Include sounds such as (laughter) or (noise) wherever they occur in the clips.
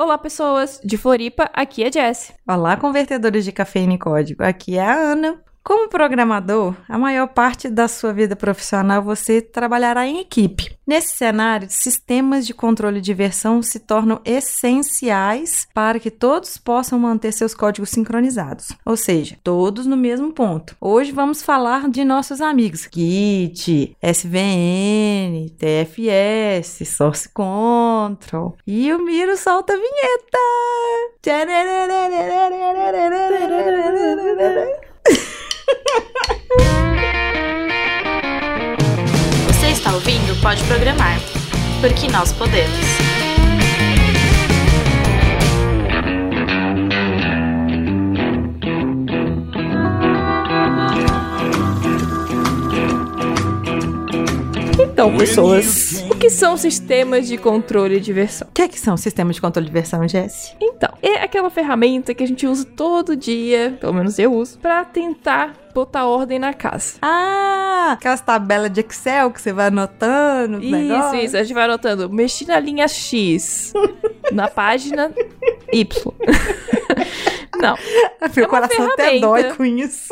Olá, pessoas de Floripa, aqui é Jess. Olá, convertedores de cafeína e código. Aqui é a Ana. Como programador, a maior parte da sua vida profissional você trabalhará em equipe. Nesse cenário, sistemas de controle de versão se tornam essenciais para que todos possam manter seus códigos sincronizados, ou seja, todos no mesmo ponto. Hoje vamos falar de nossos amigos Git, SVN, TFS, Source Control. E o Miro solta a vinheta! Você está ouvindo Pode Programar, porque nós podemos. Então, pessoas, que são sistemas de controle de versão? O que, é que são sistemas de controle de versão, Jesse? Então, é aquela ferramenta que a gente usa todo dia, pelo menos eu uso, para tentar botar ordem na casa. Ah, aquelas tabelas de Excel que você vai anotando. Isso, negócios. isso. A gente vai anotando. Mexi na linha X. (laughs) na página Y. (laughs) Não. (laughs) Meu É coração até dói com isso.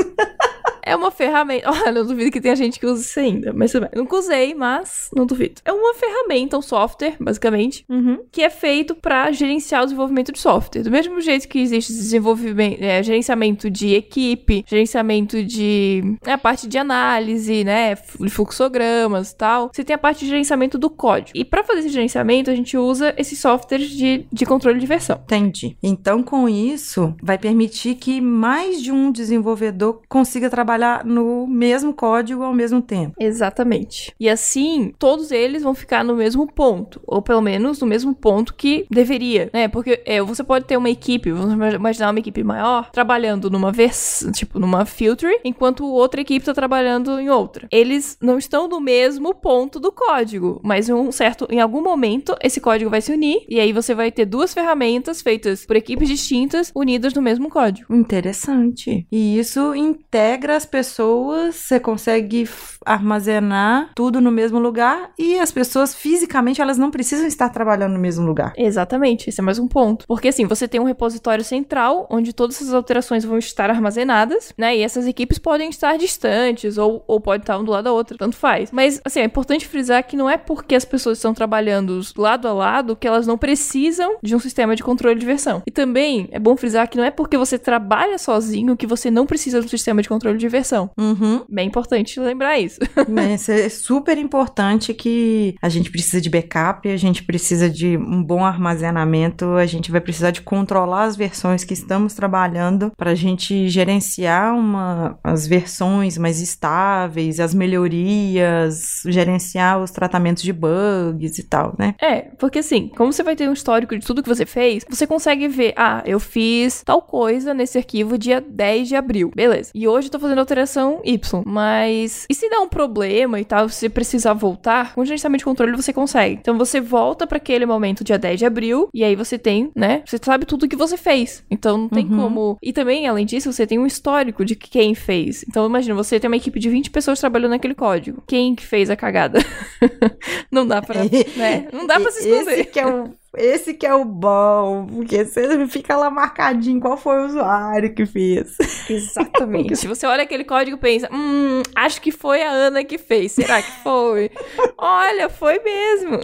É uma ferramenta. Olha, eu duvido que tenha gente que use isso ainda. Mas tudo bem. Nunca usei, mas não duvido. É uma ferramenta, um software, basicamente, Uhum. que é feito para gerenciar o desenvolvimento de software. Do mesmo jeito que existe desenvolvimento, é, gerenciamento de equipe, gerenciamento de é, a parte de análise, né, fluxogramas e tal. Você tem a parte de gerenciamento do código. E para fazer esse gerenciamento, a gente usa esses softwares de, de controle de versão. Entendi. Então, com isso, vai permitir que mais de um desenvolvedor consiga trabalhar no mesmo código ao mesmo tempo. Exatamente. E assim, todos eles vão ficar no mesmo ponto, ou pelo menos no mesmo ponto que deveria, né? Porque é, você pode ter uma equipe, vamos imaginar uma equipe maior, trabalhando numa versão, tipo, numa filter, enquanto outra equipe está trabalhando em outra. Eles não estão no mesmo ponto do código, mas um certo, em algum momento, esse código vai se unir, e aí você vai ter duas ferramentas feitas por equipes distintas, unidas no mesmo código. Interessante. E isso integra as pessoas, você consegue armazenar tudo no mesmo lugar e as pessoas fisicamente elas não precisam estar trabalhando no mesmo lugar. Exatamente, esse é mais um ponto. Porque assim, você tem um repositório central onde todas essas alterações vão estar armazenadas, né? E essas equipes podem estar distantes ou, ou podem estar um do lado da outra, tanto faz. Mas assim, é importante frisar que não é porque as pessoas estão trabalhando lado a lado que elas não precisam de um sistema de controle de versão. E também é bom frisar que não é porque você trabalha sozinho que você não precisa de um sistema de controle de versão. Uhum. Bem importante lembrar isso. (laughs) Mas é super importante que a gente precisa de backup, a gente precisa de um bom armazenamento, a gente vai precisar de controlar as versões que estamos trabalhando para a gente gerenciar uma, as versões mais estáveis, as melhorias, gerenciar os tratamentos de bugs e tal, né? É, porque assim, como você vai ter um histórico de tudo que você fez, você consegue ver, ah, eu fiz tal coisa nesse arquivo dia 10 de abril. Beleza. E hoje eu tô fazendo alteração Y. Mas e se der um problema e tal, se você precisar voltar, com o gerenciamento de controle você consegue. Então você volta pra aquele momento dia 10 de abril e aí você tem, né? Você sabe tudo que você fez. Então não tem Uhum. como. E também, além disso, você tem um histórico de quem fez. Então imagina, você tem uma equipe de 20 pessoas trabalhando naquele código. Quem que fez a cagada? (laughs) não dá pra, (laughs) né? Não dá pra se esconder. Esse que é o esse que é o bom, porque você fica lá marcadinho qual foi o usuário que fez. Exatamente. (laughs) Se você olha aquele código e pensa, hum, acho que foi a Ana que fez. Será que foi? (laughs) olha, foi mesmo.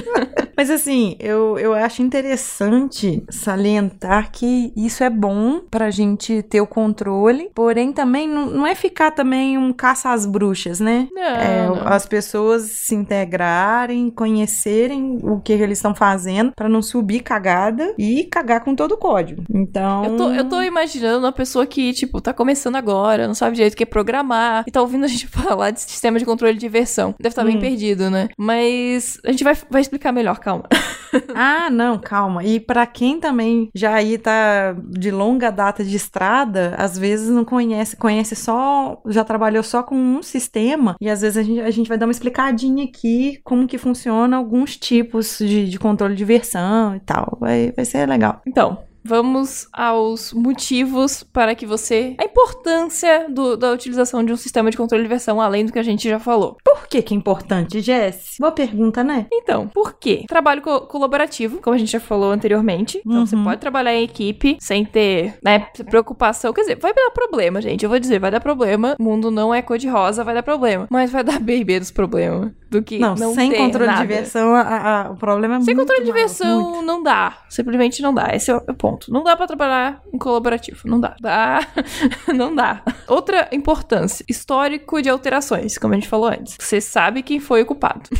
(laughs) Mas assim, eu, eu acho interessante salientar que isso é bom pra gente ter o controle, porém também não, não é ficar também um caça às bruxas, né? Não, É, não. as pessoas se integrarem, conhecerem o que eles estão fazendo pra não subir cagada e cagar com todo o código. Então, Eu tô, eu tô imaginando uma pessoa que, tipo, tá começando agora, não sabe direito o que é programar, e tá ouvindo a gente (laughs) falar de sistema de controle de versão. Deve estar bem Hum. perdido, né? Mas a gente vai, vai explicar melhor, calma. (laughs) (laughs) Ah, não, calma. E pra quem também já aí tá de longa data de estrada, às vezes não conhece, conhece só, já trabalhou só com um sistema, e às vezes a gente, a gente vai dar uma explicadinha aqui como que funciona alguns tipos de, de controle de versão e tal. Vai, vai ser legal. Então, vamos aos motivos para que você. A importância do- da utilização de um sistema de controle de versão, além do que a gente já falou. Por que que é importante, Jess? Boa pergunta, né? Então, por quê? Trabalho co- colaborativo, como a gente já falou anteriormente. Então, você Uhum. pode trabalhar em equipe sem ter, né, preocupação. Quer dizer, vai dar problema, gente. Eu vou dizer, vai dar problema. O mundo não é cor-de-rosa, vai dar problema. Mas vai dar bem menos problema do que Não, não, sem controle nada. de diversão, a- a- o problema é Sem muito controle de versão, muito. não dá. Simplesmente não dá. Esse é o ponto. Não dá pra trabalhar em colaborativo. Não dá. Dá. (laughs) (laughs) não dá. Outra importância: histórico de alterações, como a gente falou antes. Você sabe quem foi o culpado. (laughs)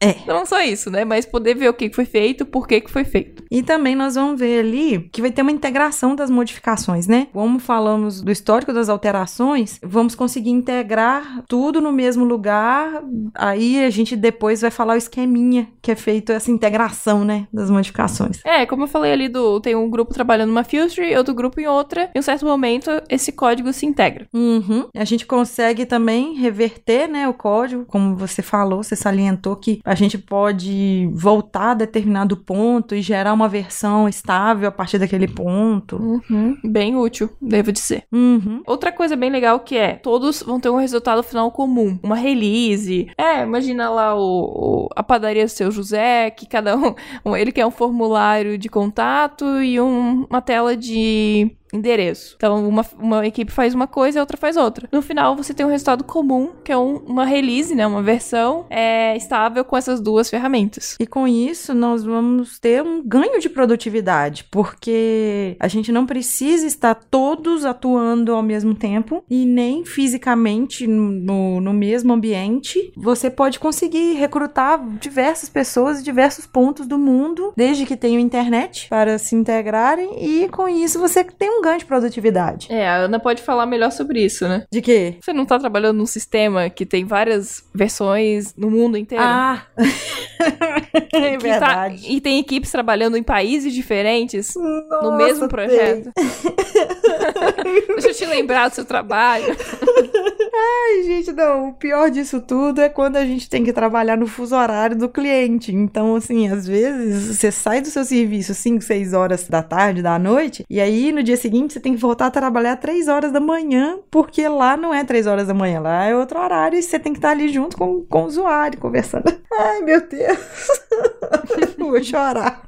É. Não só isso, né? Mas poder ver o que foi feito, por que que foi feito. E também nós vamos ver ali que vai ter uma integração das modificações, né? Como falamos do histórico das alterações, vamos conseguir integrar tudo no mesmo lugar. Aí a gente depois vai falar o esqueminha que é feito essa integração, né, das modificações. É, como eu falei ali do. Tem um grupo trabalhando numa filtry, outro grupo em outra. Em um certo momento, esse código se integra. Uhum. A gente consegue também reverter, né, o código, como você falou, você salientou que a gente pode voltar a determinado ponto e gerar uma versão estável a partir daquele ponto. Uhum. Bem útil, devo dizer. Uhum. Outra coisa bem legal que é, todos vão ter um resultado final comum, uma release. É, imagina lá o, o- a padaria do seu José, que cada um, (laughs) ele quer um formulário de contato e um- uma tela de endereço. Então, uma, uma equipe faz uma coisa e a outra faz outra. No final, você tem um resultado comum, que é um- uma release, né, uma versão é, estável com essas duas ferramentas. E com isso, nós vamos ter um ganho de produtividade, porque a gente não precisa estar todos atuando ao mesmo tempo e nem fisicamente no, no mesmo ambiente. Você pode conseguir recrutar diversas pessoas de diversos pontos do mundo, desde que tenham internet, para se integrarem, e com isso você tem um ganho de produtividade. É, a Ana pode falar melhor sobre isso, né? De quê? Você não tá trabalhando num sistema que tem várias versões no mundo inteiro? Ah! (laughs) é tá- verdade. e tem equipes trabalhando em países diferentes no Nossa, mesmo tem. projeto. (laughs) (laughs) Deixa eu te lembrar do seu trabalho. Ai, gente, não. O pior disso tudo é quando a gente tem que trabalhar no fuso horário do cliente. Então, assim, às vezes você sai do seu serviço 5, 6 horas da tarde, da noite, e aí no dia seguinte você tem que voltar a trabalhar 3 horas da manhã, porque lá não é 3 horas da manhã, lá é outro horário e você tem que estar ali junto com, com o usuário, conversando. (laughs) Ai, meu Deus. (laughs) Vou chorar.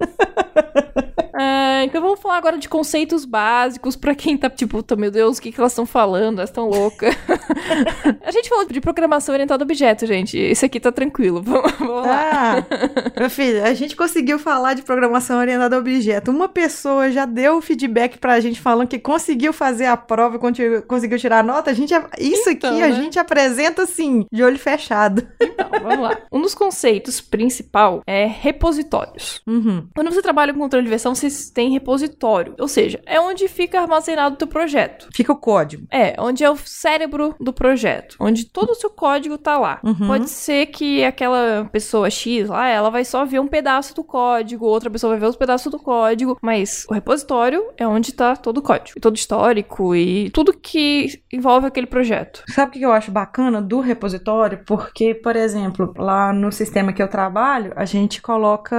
Ah, então vamos falar agora de conceitos básicos pra quem tá tipo, "Tá, meu Deus, o que, que elas estão falando? Elas estão loucas. (laughs) a gente falou de programação orientada a objeto, gente. Esse aqui tá tranquilo. (laughs) Vamos, vamos lá. Ah, meu filho, a gente conseguiu falar de programação orientada a objeto. Uma pessoa já deu feedback pra gente falando que conseguiu fazer a prova, conseguiu tirar a nota. A gente, isso Então, aqui a né? gente apresenta assim, de olho fechado. Então, vamos lá. Um dos conceitos principal é repositórios. Uhum. Quando você trabalha com controle de versão, você tem repositório. Ou seja, é onde fica armazenado o teu projeto. Fica o código. É, onde é o cérebro do projeto. Onde todo o seu código tá lá. Uhum. Pode ser que aquela pessoa X lá, ela vai só ver um pedaço do código, outra pessoa vai ver os pedaços do código, mas o repositório é onde tá todo o código. E todo histórico e tudo que envolve aquele projeto. Sabe o que eu acho bacana do repositório? Porque, por exemplo, lá no sistema que eu trabalho, a gente coloca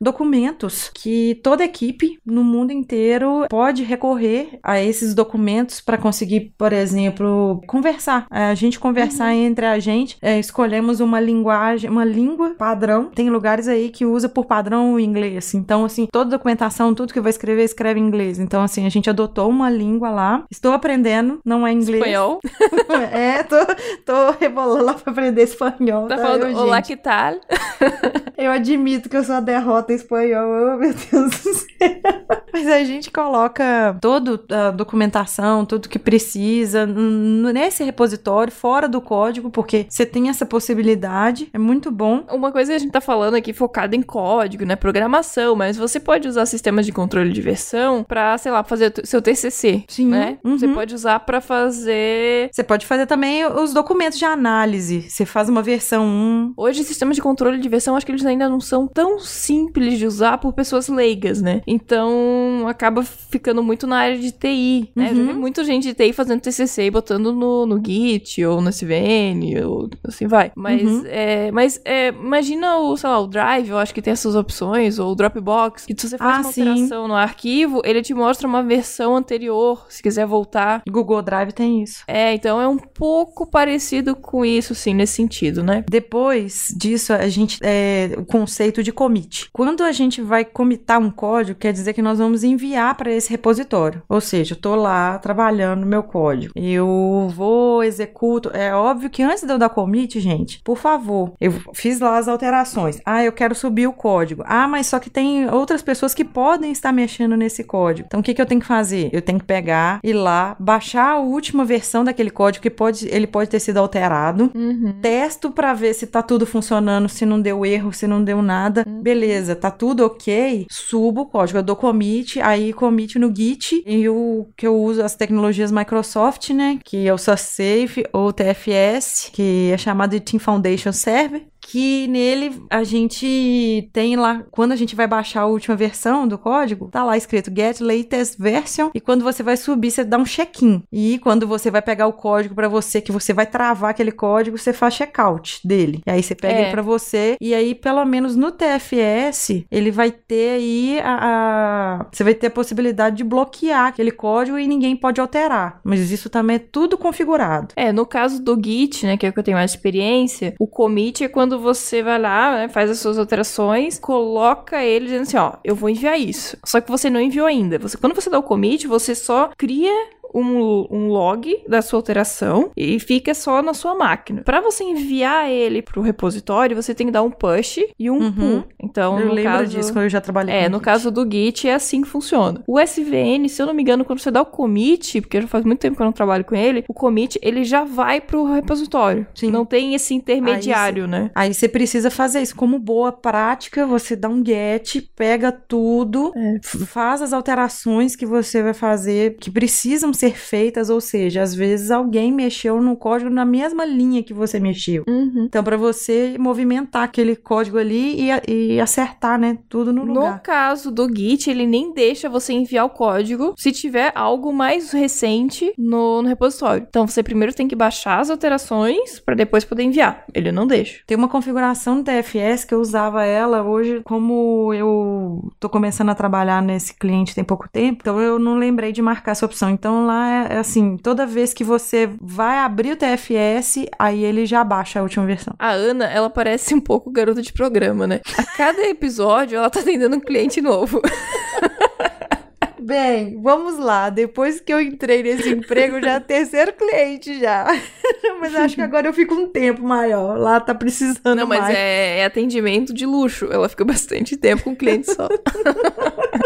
documentos que toda equipe no mundo inteiro pode recorrer a esses documentos para conseguir, por exemplo, conversar. É, A gente conversar entre a gente, é, escolhemos uma linguagem, uma língua padrão. Tem lugares aí que usa por padrão o inglês. Então, assim, toda documentação, tudo que vai escrever, escreve em inglês. Então, assim, a gente adotou uma língua lá. Estou aprendendo, não é inglês. Espanhol. (laughs) É, tô, tô rebolando lá pra aprender espanhol. Tá tá, falando eu, olá, que tal? (laughs) Eu admito que eu sou a derrota em espanhol. Oh, meu Deus do céu. Mas a gente coloca toda a documentação, tudo que precisa nesse repositório, fora do código, porque você tem essa possibilidade. É muito bom. Uma coisa que a gente tá falando aqui focada em código, né? Programação, mas você pode usar sistemas de controle de versão pra, sei lá, fazer seu TCC, Sim, né? uhum. Você pode usar pra fazer Você pode fazer também os documentos de análise. Você faz uma versão 1. Hoje, sistemas de controle de versão, acho que eles ainda não são tão simples de usar por pessoas leigas, né? Então, Então acaba ficando muito na área de TI, né? Uhum. Já vi muita gente de TI fazendo TCC e botando no, no Git ou no SVN, ou assim vai. Mas, Uhum. é, mas é, imagina o, sei lá, o Drive, eu acho que tem essas opções, ou o Dropbox, que se você faz Ah, uma sim. alteração no arquivo, ele te mostra uma versão anterior, se quiser voltar. Google Drive tem isso. É, então é um pouco parecido com isso, sim, nesse sentido, né? Depois disso, a gente é o conceito de commit. Quando a gente vai commitar um código, quer dizer que nós vamos enviar para esse repositório. Ou seja, eu tô lá trabalhando no meu código. Eu vou, executo. É óbvio que antes de eu dar commit, gente, por favor, eu fiz lá as alterações. Ah, eu quero subir o código. Ah, mas só que tem outras pessoas que podem estar mexendo nesse código. Então, o que, que eu tenho que fazer? Eu tenho que pegar, ir lá, baixar a última versão daquele código que pode, ele pode ter sido alterado Uhum. testo pra ver se tá tudo funcionando, se não deu erro, se não deu nada. Beleza, tá tudo ok. Subo o código, eu dou commit, aí commit no Git e o que eu uso as tecnologias Microsoft, né, que é o SourceSafe ou TFS, que é chamado de Team Foundation Server. Que nele a gente tem lá, quando a gente vai baixar a última versão do código, tá lá escrito Get Latest Version. E quando você vai subir, você dá um check-in. E quando você vai pegar o código pra você, que você vai travar aquele código, você faz checkout dele. E aí você pega É. ele pra você. E aí, pelo menos no TFS, ele vai ter aí a, a- Você vai ter a possibilidade de bloquear aquele código e ninguém pode alterar. Mas isso também é tudo configurado. É, no caso do Git, né, que é o que eu tenho mais experiência, o commit é quando você vai lá, né, faz as suas alterações, coloca ele dizendo assim, ó, eu vou enviar isso. Só que você não enviou ainda. Você, quando você dá o commit, você só cria um, um log da sua alteração e fica só na sua máquina. Pra você enviar ele pro repositório, você tem que dar um push e um Uhum. pull. Então, eu no lembro caso, disso quando eu já trabalhei é, no Git. caso do Git é assim que funciona. O SVN, se eu não me engano, quando você dá o commit, porque já faz muito tempo que eu não trabalho com ele, o commit ele já vai pro repositório. Sim. Não tem esse intermediário, né? Aí você precisa fazer isso. Como boa prática, você dá um get, pega tudo, É. faz as alterações que você vai fazer, que precisam ser feitas, ou seja, às vezes alguém mexeu no código na mesma linha que você mexeu. Uhum. Então, para você movimentar aquele código ali e, e acertar, né, tudo no No lugar. caso do Git, ele nem deixa você enviar o código se tiver algo mais recente no, no repositório. Então você primeiro tem que baixar as alterações pra depois poder enviar. Ele não deixa. Tem uma configuração do TFS que eu usava ela hoje, como eu tô começando a trabalhar nesse cliente tem pouco tempo, então eu não lembrei de marcar essa opção. Então lá é, é assim, toda vez que você vai abrir o TFS, aí ele já baixa a última versão. A Ana, ela parece um pouco garota de programa, né? A cada episódio, ela tá atendendo um cliente novo. (laughs) Bem, vamos lá. Depois que eu entrei nesse emprego, já é terceiro cliente já. (laughs) mas acho que agora eu fico um tempo maior. Lá tá precisando Não, mas mais. é, é atendimento de luxo. Ela fica bastante tempo com o cliente só. (laughs)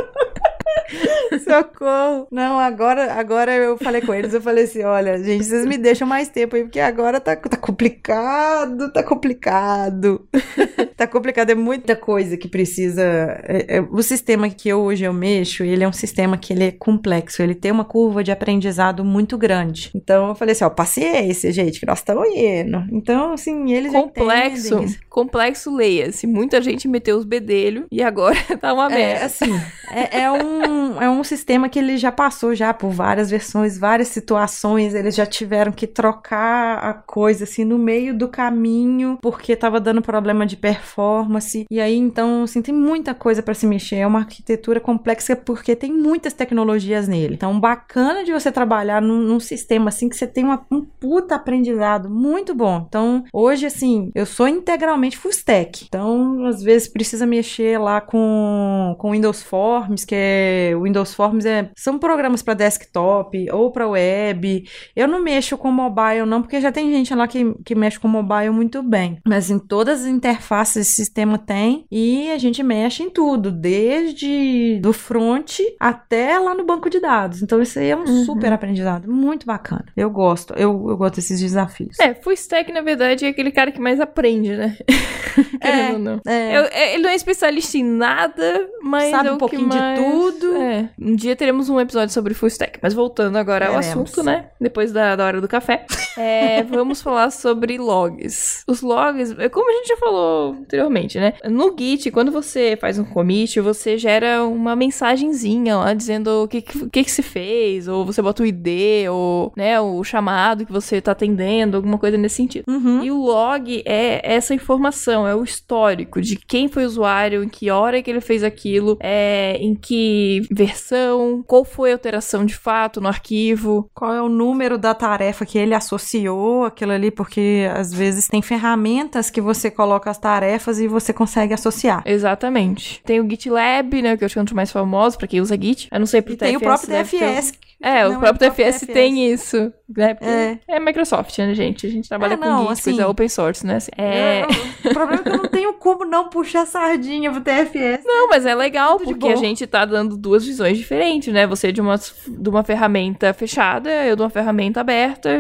(laughs) Socorro! Não, agora, agora eu falei com eles, eu falei assim, olha, gente, vocês me deixam mais tempo aí, porque agora tá, tá complicado, tá complicado. (laughs) tá complicado, é muita coisa que precisa... é- é- o sistema que eu, hoje eu mexo, ele é um sistema que ele é complexo, ele tem uma curva de aprendizado muito grande. Então eu falei assim, ó, paciência, gente, que nós estamos indo. Então, assim, eles complexo, entendem isso. Complexo leia-se. Muita gente meteu os bedelhos e agora (laughs) tá uma É, merda. assim, é, é um, é um sistema que ele já passou já por várias versões, várias situações, eles já tiveram que trocar a coisa, assim, no meio do caminho, porque tava dando problema de performance, e aí, então, assim, tem muita coisa para se mexer, é uma arquitetura complexa porque tem muitas tecnologias nele. Então, bacana de você trabalhar num, num sistema, assim, que você tem uma- um puta aprendizado muito bom. Então, hoje, assim, eu sou integralmente full stack, então, às vezes, precisa mexer lá com, com Windows Forms, que é o Windows Forms é, são programas para desktop ou para web. Eu não mexo com mobile não, porque já tem gente lá que, que mexe com mobile muito bem. Mas em todas as interfaces esse sistema tem e a gente mexe em tudo, desde do front até lá no banco de dados. Então isso aí é um Uhum. super aprendizado, muito bacana. Eu gosto, eu, eu gosto desses desafios. É, full stack, na verdade, é aquele cara que mais aprende, né? (laughs) Ou não. É. Eu- é, ele não é especialista em nada, mas Sabe é um pouquinho que de mais- tudo. É. Um dia teremos um episódio sobre full stack. Mas voltando agora ao assunto, né? Depois da, da hora do café. (laughs) É, vamos falar sobre logs. Os logs, é como a gente já falou anteriormente, né? No Git, quando você faz um commit, você gera uma mensagenzinha lá dizendo o que, que, que, que se fez, ou você bota o ID, ou né, o chamado que você tá atendendo, alguma coisa nesse sentido. Uhum. E o log é essa informação, é o histórico de quem foi o usuário, em que hora que ele fez aquilo, é, em que versão, qual foi a alteração de fato no arquivo. Qual é o número da tarefa que ele associou aquilo ali? Porque às vezes tem ferramentas que você coloca as tarefas e você consegue associar. Exatamente. Tem o GitLab, né, que eu acho que é um dos mais famosos pra quem usa Git. Eu não sei pro E tem o TFS próprio DFS. É, Não, o é próprio o próprio TFS tem isso, né? Porque É. é. Microsoft, né, gente? A gente trabalha É, com não, Git, assim- coisa open source, né? assim. É... Eu- o problema é que eu não tenho como não puxar sardinha pro TFS. Não, mas é legal, Tudo porque a gente tá dando duas visões diferentes, né? Você de uma, de uma ferramenta fechada, eu de uma ferramenta aberta,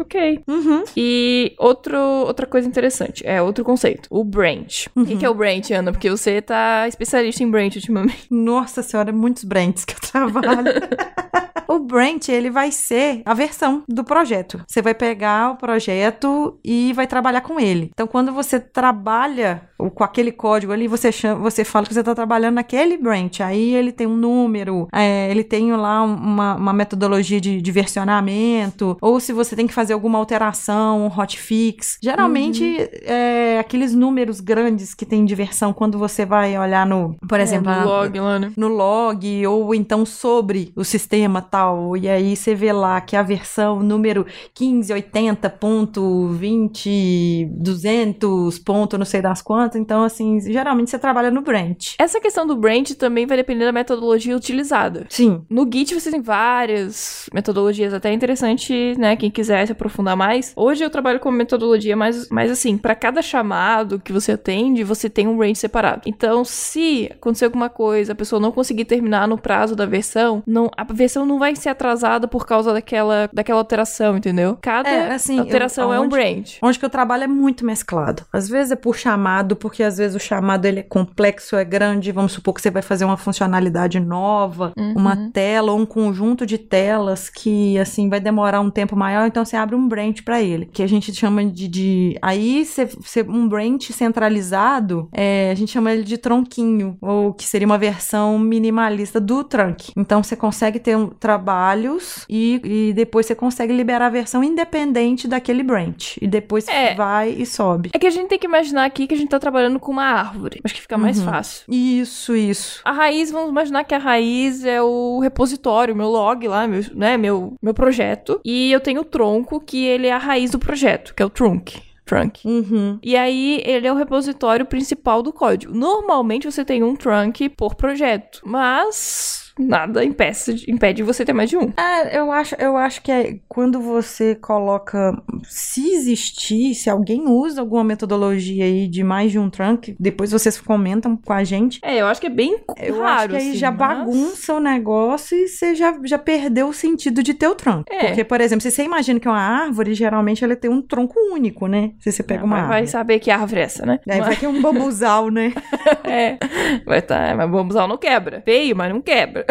ok. Uhum. E outro, outra coisa interessante, é outro conceito, o branch. O Uhum. que, que é o branch, Ana? Porque você tá especialista em branch ultimamente. Nossa senhora, muitos brands que eu trabalho. (laughs) o branch, ele vai ser a versão do projeto. Você vai pegar o projeto e vai trabalhar com ele. Então, quando você trabalha com aquele código ali, você, chama, você fala que você está trabalhando naquele branch. Aí ele tem um número, é, ele tem lá um- uma, uma metodologia de, de versionamento, ou se você tem que fazer alguma alteração, um hotfix. Geralmente, é, aqueles números grandes que tem de versão, quando você vai olhar no, por exemplo, é, no log lá, né? no log ou então sobre o sistema tal. E aí você vê lá que a versão número 1580.20, 200, ponto não sei das quantas. Então, assim, geralmente você trabalha no branch. Essa questão do branch também vai depender da metodologia utilizada. Sim. No Git você tem várias metodologias, até interessante, né? Quem quiser se aprofundar mais. Hoje eu trabalho com metodologia mais, mais assim, para cada chamado que você atende, você tem um range separado. Então, se acontecer alguma coisa, a pessoa não conseguir terminar no prazo da versão, não, a versão não vai ser atrasada por causa daquela, daquela alteração, entendeu? Cada É, assim, alteração eu- é um branch. Onde que eu trabalho é muito mesclado. Às vezes é por chamado, porque às vezes o chamado ele é complexo, é grande. Vamos supor que você vai fazer uma funcionalidade nova, Uhum. uma tela ou um conjunto de telas que assim vai demorar um tempo maior, então você abre um branch para ele, que a gente chama de, de... aí você, você- um branch centralizado, é, a gente chama ele de tronquinho, ou que seria uma versão minimalista do trunk. Então você consegue ter um- trabalhos e, e depois você consegue liberar a versão independente daquele branch. E depois É. vai e sobe. É que a gente tem que imaginar aqui que a gente tá trabalhando com uma árvore. Acho que fica mais Uhum. fácil. Isso, isso. A raiz, vamos imaginar que a raiz é o repositório, meu log lá, meu, né, meu, meu projeto. E eu tenho o tronco, que ele é a raiz do projeto, que é o trunk. Trunk. Uhum. E aí, ele é o repositório principal do código. Normalmente, você tem um trunk por projeto, mas nada impede, impede você ter mais de um. É, eu acho, eu acho que é quando você coloca. Se existir, se alguém usa alguma metodologia aí de mais de um trunk, depois vocês comentam com a gente. É, eu acho que é bem Eu raro, acho que aí assim, já mas- bagunça o negócio e você já, já perdeu o sentido de ter o tronco. É. Porque, por exemplo, se você imagina que uma árvore, geralmente ela tem um tronco único, né? Se você pega Ah, uma mas árvore. vai saber que árvore é essa, né? Mas- vai ter um bambuzal, né? (laughs) É, vai tá, mas bambuzal não quebra. Feio, mas não quebra.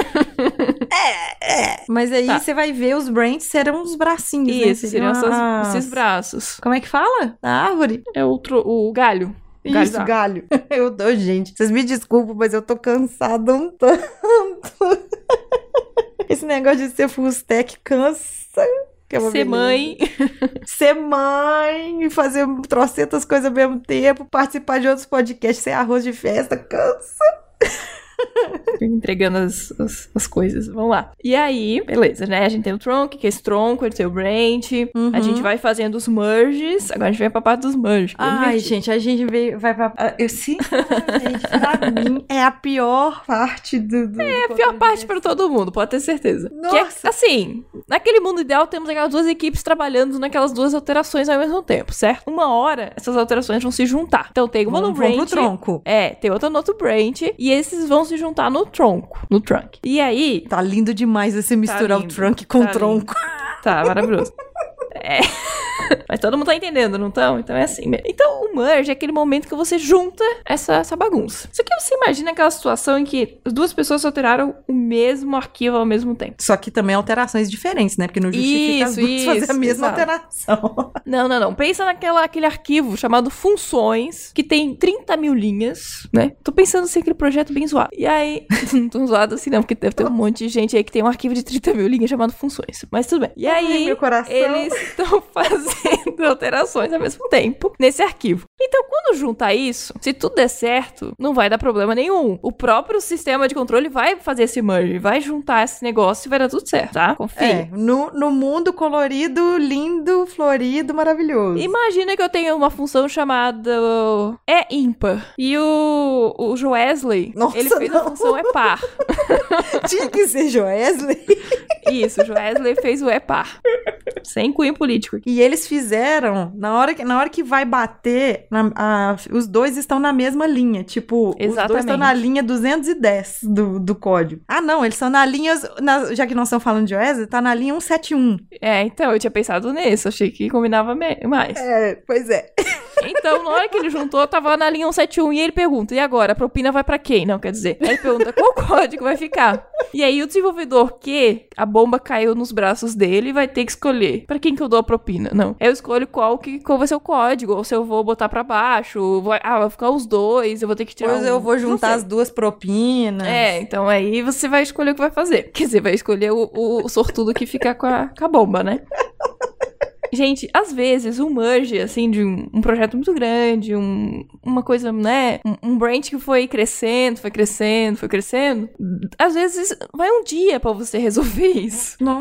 Mas aí Tá. você vai ver os brains serão os bracinhos, né? Isso, seriam essas- as- esses braços. Como é que fala? A árvore? É o, tro- o galho. Galho Isso, da- galho. (laughs) Eu tô, gente. Vocês me desculpem, mas eu tô cansada um tanto. (laughs) Esse negócio de ser full stack cansa. é Ser beleza. mãe. (laughs) Ser mãe, fazer trocentas coisas ao mesmo tempo, participar de outros podcasts, ser arroz de festa, cansa. (laughs) entregando as, as, as coisas. Vamos lá. E aí, beleza, né? A gente tem o trunk, que é esse tronco, ele tem o branch. Uhum. A gente vai fazendo os merges. Agora a gente vem pra parte dos merges. que Ai, gente, a gente veio, vai pra. ah, Eu, sinceramente, (laughs) pra mim, é a pior parte do. do É a pior parte pra todo mundo, pode ter certeza. Que Nossa. é, assim, naquele mundo ideal temos aquelas duas equipes trabalhando naquelas duas alterações ao mesmo tempo, certo? Uma hora, essas alterações vão se juntar. Então tem uma no Vamos, vamos branch. pro tronco. É, tem outra no outro branch. E esses vão se juntar no tronco, no trunk. E aí, Tá lindo demais você misturar o lindo, trunk com tá o tronco. Tá, maravilhoso. (laughs) É. (laughs) Mas todo mundo tá entendendo, não tão? Então é assim mesmo. Então o merge é aquele momento que você junta essa, essa bagunça. Só que você imagina aquela situação em que as duas pessoas alteraram o mesmo arquivo ao mesmo tempo. Só que também alterações diferentes, né? Porque não justifica as Isso, duas fazer a mesma exato. alteração. (laughs) Não, não, não. Pensa naquela aquele arquivo chamado funções, que tem 30 mil linhas, né? Tô pensando se aquele projeto bem zoado. E aí, (laughs) não tão zoado assim não, porque deve ter um monte de gente aí que tem um arquivo de 30 mil linhas chamado funções. Mas tudo bem. E Ai, aí, meu coração. eles estão fazendo (laughs) alterações ao mesmo tempo nesse arquivo. Então, quando juntar isso, se tudo der certo, não vai dar problema nenhum. O próprio sistema de controle vai fazer esse merge, vai juntar esse negócio e vai dar tudo certo, tá? Confia. É, no, no mundo colorido, lindo, florido, maravilhoso. Imagina que eu tenho uma função chamada é ímpar. E o, o Joesley, Nossa, ele fez a não. função é par. (laughs) Tinha que ser Joesley. (laughs) Isso, o Joesley fez o é par. Sem cunho político. E eles fizeram, na hora que, na hora que vai bater, na- a- os dois estão na mesma linha. Tipo, os dois Exatamente. estão na linha 210 do, do código. Ah, não, eles são na linha. na- já que nós estamos falando de Wesley, tá na linha 171. É, então, eu tinha pensado nisso, achei que combinava mais. É, pois é. (laughs) Então, na hora que ele juntou, tava lá na linha 171 e ele pergunta: e agora? A propina vai pra quem? Não, quer dizer. Aí ele pergunta qual código vai ficar. E aí o desenvolvedor que a bomba caiu nos braços dele vai ter que escolher pra quem que eu dou a propina. Não. Eu escolho qual que qual vai ser o código, ou se eu vou botar pra baixo, vai, ah, vai ficar os dois, eu vou ter que tirar Depois um. eu vou juntar as duas propinas. É, então aí você vai escolher o que vai fazer. Quer dizer, vai escolher o, o, sortudo que fica com a, com a bomba, né? Gente, às vezes um merge, assim, de um, um projeto muito grande, um- uma coisa, né? Um, um branch que foi crescendo, foi crescendo, foi crescendo. Às vezes vai um dia pra você resolver isso. Nossa.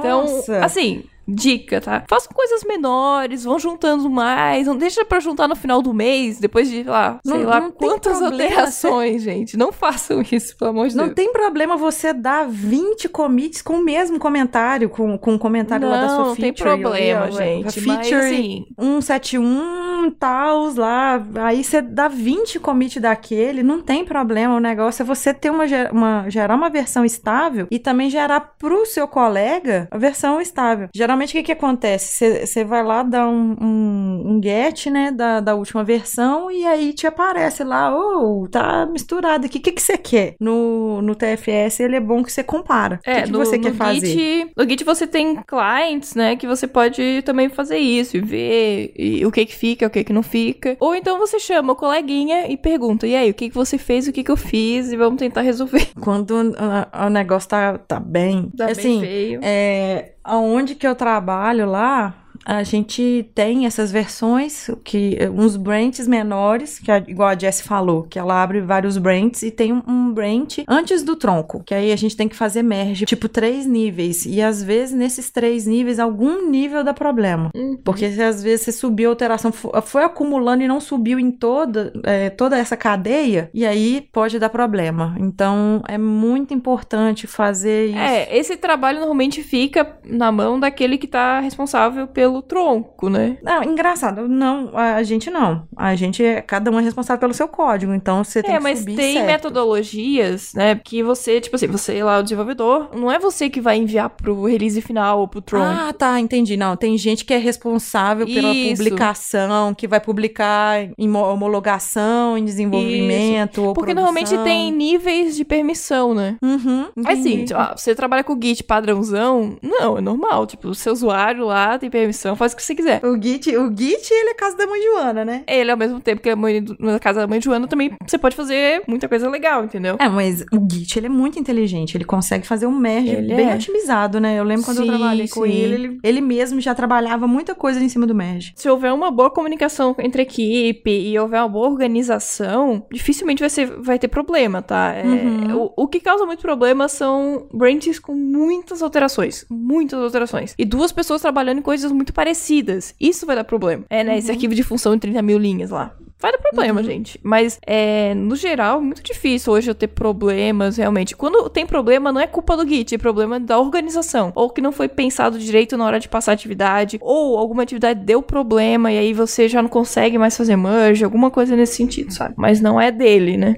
Então, assim, dica, tá? Façam coisas menores, vão juntando mais, não deixa pra juntar no final do mês, depois de, lá, Não- sei lá não quantas alterações, (laughs) gente. Não façam isso, pelo amor de Não Deus. tem problema você dar 20 commits com o mesmo comentário, com, com o comentário lá da sua Não, não tem feature. problema, ali, gente. Mas, feature assim, 171, tals lá. Aí você dá 20 commit daquele, não tem problema. O negócio é você ter uma, uma- gerar uma versão estável e também gerar pro seu colega a versão estável. Geralmente o que, que acontece? Você- vai lá dar um, um, um get, né, da, da última versão e aí te aparece lá, oh, tá misturado aqui. O que, que você quer? No, no TFS ele é bom que você compara. o é, que, que no, você quer fazer? No Git você tem clients, né, que você pode também fazer isso e ver e o que que fica, o que que não fica. Ou então você chama o coleguinha e pergunta, e aí, o que que você fez, o que que eu fiz e vamos tentar resolver. Quando ah, o negócio tá, tá bem. Tá assim, bem feio. É, aonde que eu trabalho lá, a gente tem essas versões, que uns branches menores, que é igual a Jess falou, que ela abre vários branches e tem um, um branch antes do tronco, que aí a gente tem que fazer merge, tipo três níveis, e às vezes nesses três níveis algum nível dá problema. Uhum. Porque às vezes você subiu a alteração, fo- foi acumulando e não subiu em toda, é, toda essa cadeia, e aí pode dar problema. Então é muito importante fazer isso. É, esse trabalho normalmente fica na mão daquele que tá responsável pelo tronco, né? Não, engraçado, não, a gente não. A gente é, cada um é responsável pelo seu código, então você tem É, que mas subir tem certo. metodologias, né, que você, tipo assim, você lá, o desenvolvedor, não é você que vai enviar pro release final ou pro tronco. Ah, tá, entendi. Não, tem gente que é responsável pela Isso. publicação, que vai publicar em mo- homologação, em desenvolvimento ou Porque normalmente tem níveis de permissão, né? Uhum, Assim, entendi. tipo, ah, você trabalha com Git padrãozão, não, é normal. Tipo, o seu usuário lá tem permissão, faz o que você quiser. O Git, o Git, ele é casa da mãe Joana, né? Ele, ao mesmo tempo que a mãe, na casa da mãe de Joana, também você pode fazer muita coisa legal, entendeu? É, mas o Git, ele é muito inteligente. Ele consegue fazer um merge Ele bem é. otimizado, né? Eu lembro quando eu Sim, trabalhei com ele, ele, ele mesmo já trabalhava muita coisa em cima do merge. Se houver uma boa comunicação entre equipe e houver uma boa organização, dificilmente vai, ser, vai ter problema, tá? É, Uhum. o, o que causa muito problema são branches com muitas alterações. Muitas alterações. E duas pessoas trabalhando em coisas muito parecidas. Isso vai dar problema. É, né? Esse Uhum. arquivo de função de 30 mil linhas lá. Vai dar problema, gente. Mas, é, no geral, muito difícil hoje eu ter problemas, realmente. Quando tem problema, não é culpa do Git, é problema da organização. Ou que não foi pensado direito na hora de passar a atividade. Ou alguma atividade deu problema e aí você já não consegue mais fazer merge, alguma coisa nesse sentido, sabe? Mas não é dele, né?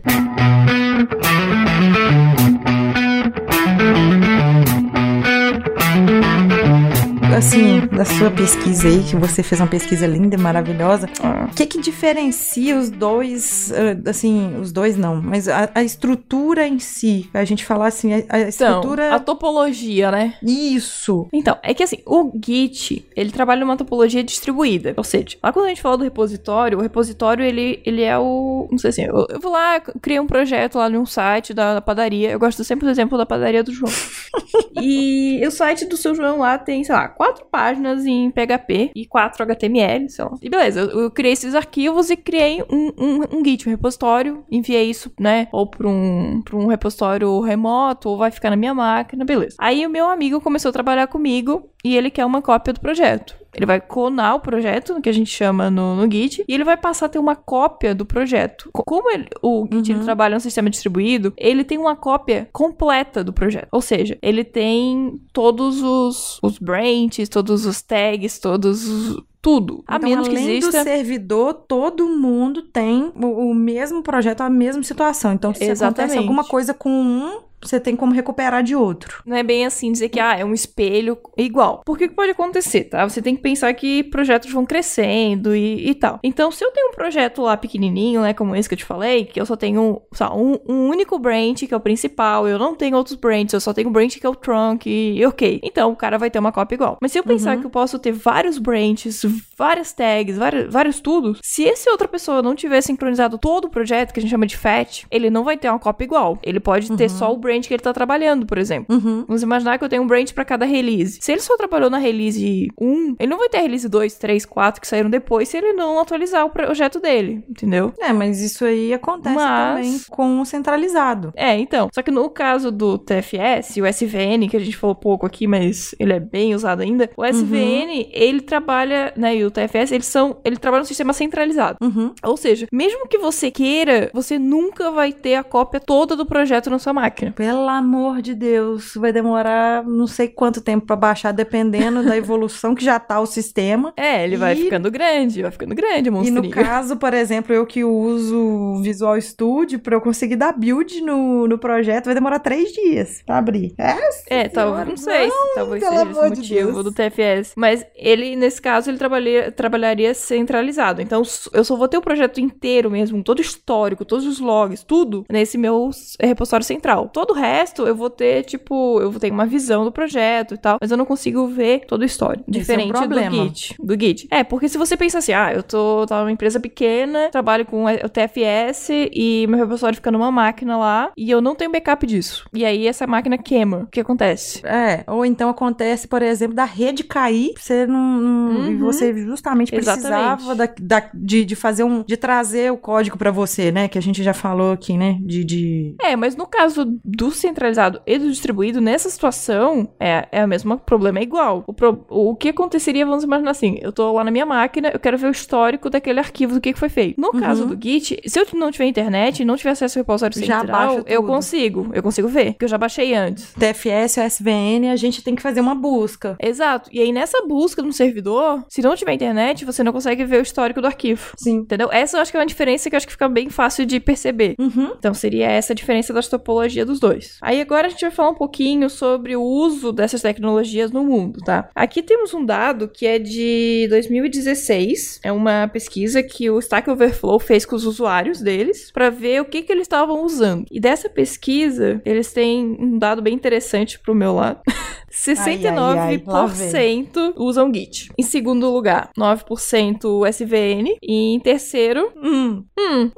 Assim, da sua pesquisa aí, que você fez uma pesquisa linda e maravilhosa, Ah. o que que diferencia os dois, ah, assim, os dois não, mas a, a estrutura em si, a gente falar assim, a, a Então, estrutura... a topologia, né? Isso! Então, é que assim, o Git, ele trabalha numa topologia distribuída. Ou seja, lá quando a gente fala do repositório, o repositório, ele, ele é o... Não sei assim, eu, eu vou lá, criei um projeto lá num site da, da padaria. Eu gosto sempre do exemplo da padaria do João. (laughs) e o site do seu João lá tem, sei lá, quatro páginas em PHP e quatro HTML, sei lá. E beleza, eu, eu criei esses arquivos e criei um, um, um Git, um repositório, enviei isso, né, ou pra um, um repositório remoto, ou vai ficar na minha máquina, beleza. Aí o meu amigo começou a trabalhar comigo e ele quer uma cópia do projeto. Ele vai clonar o projeto, que a gente chama no, no Git, e ele vai passar a ter uma cópia do projeto. Co- Como ele- o Git ele trabalha no sistema distribuído, ele tem uma cópia completa do projeto. Ou seja, ele tem todos os, os branches, todos os tags, todos os. Tudo. A então, menos que além exista. do servidor, todo mundo tem o, o mesmo projeto, a mesma situação. Então, se acontece Exatamente. alguma coisa com um, você tem como recuperar de outro. Não é bem assim dizer que ah, é um espelho igual. Por que que pode acontecer, tá? Você tem que pensar que projetos vão crescendo e, e tal. Então, se eu tenho um projeto lá pequenininho, né, como esse que eu te falei, que eu só tenho lá, um, um único branch que é o principal, eu não tenho outros branches, eu só tenho um branch que é o trunk e ok. Então, o cara vai ter uma cópia igual. Mas se eu pensar que eu posso ter vários branches, várias tags, vários, vários tudo, se esse outra pessoa não tiver sincronizado todo o projeto, que a gente chama de fetch, ele não vai ter uma cópia igual. Ele pode ter só o branch que ele tá trabalhando, por exemplo. Uhum. Vamos imaginar que eu tenho um branch pra cada release. Se ele só trabalhou na release 1, ele não vai ter a release 2, 3, 4 que saíram depois se ele não atualizar o projeto dele, entendeu? É, mas isso aí acontece Mas- também com o centralizado. É, então. Só que no caso do TFS, o SVN, que a gente falou pouco aqui, mas ele é bem usado ainda, o SVN, ele trabalha, né, e o TFS, eles são, ele trabalha no sistema centralizado. Uhum. Ou seja, mesmo que você queira, você nunca vai ter a cópia toda do projeto na sua máquina. Pelo amor de Deus, vai demorar não sei quanto tempo pra baixar, dependendo da evolução que já tá o sistema. É, ele vai E- ficando grande, vai ficando grande, o E no caso, por exemplo, eu que uso Visual Studio, pra eu conseguir dar build no, no projeto, vai demorar três dias pra abrir. É, É, talvez, não sei se talvez seja esse de motivo Deus. do TFS. Mas ele, nesse caso, ele trabalharia, trabalharia centralizado. Então, eu só vou ter o projeto inteiro mesmo, todo histórico, todos os logs, tudo, nesse meu repositório central. Todo o resto, eu vou ter, tipo, eu vou ter uma visão do projeto e tal, mas eu não consigo ver todo o histórico. Esse é um Diferente do. Git. Do Git. É, porque se você pensa assim, ah, eu tô, tô numa empresa pequena, trabalho com o TFS e meu repositório fica numa máquina lá e eu não tenho backup disso. E aí essa máquina queima. O que acontece? É, ou então acontece, por exemplo, da rede cair, você não. Uhum. você justamente precisava da, da- de, de fazer um. de trazer o código pra você, né? Que a gente já falou aqui, né? De. de... É, mas no caso do centralizado e do distribuído, nessa situação, é, é o mesmo problema, é igual. O, pro- o que aconteceria, vamos imaginar assim, eu tô lá na minha máquina, eu quero ver o histórico daquele arquivo, do que, que foi feito. No caso do Git, se eu não tiver internet e não tiver acesso ao repositório Já central, eu consigo, eu consigo ver, porque eu já baixei antes. TFS ou SVN, a gente tem que fazer uma busca. Exato. E aí nessa busca no servidor, se não tiver internet, você não consegue ver o histórico do arquivo. Sim. Entendeu? Essa eu acho que é uma diferença que eu acho que fica bem fácil de perceber. Uhum. Então seria essa a diferença da topologia dos dois. Aí agora a gente vai falar um pouquinho sobre o uso dessas tecnologias no mundo, tá? Aqui temos um dado que é de 2016. É uma pesquisa que o Stack Overflow fez com os usuários deles para ver o que, que eles estavam usando. E dessa pesquisa, eles têm um dado bem interessante pro meu lado. (laughs) 69% usam Git. Em segundo lugar, 9% SVN. E em terceiro, Hum. hum,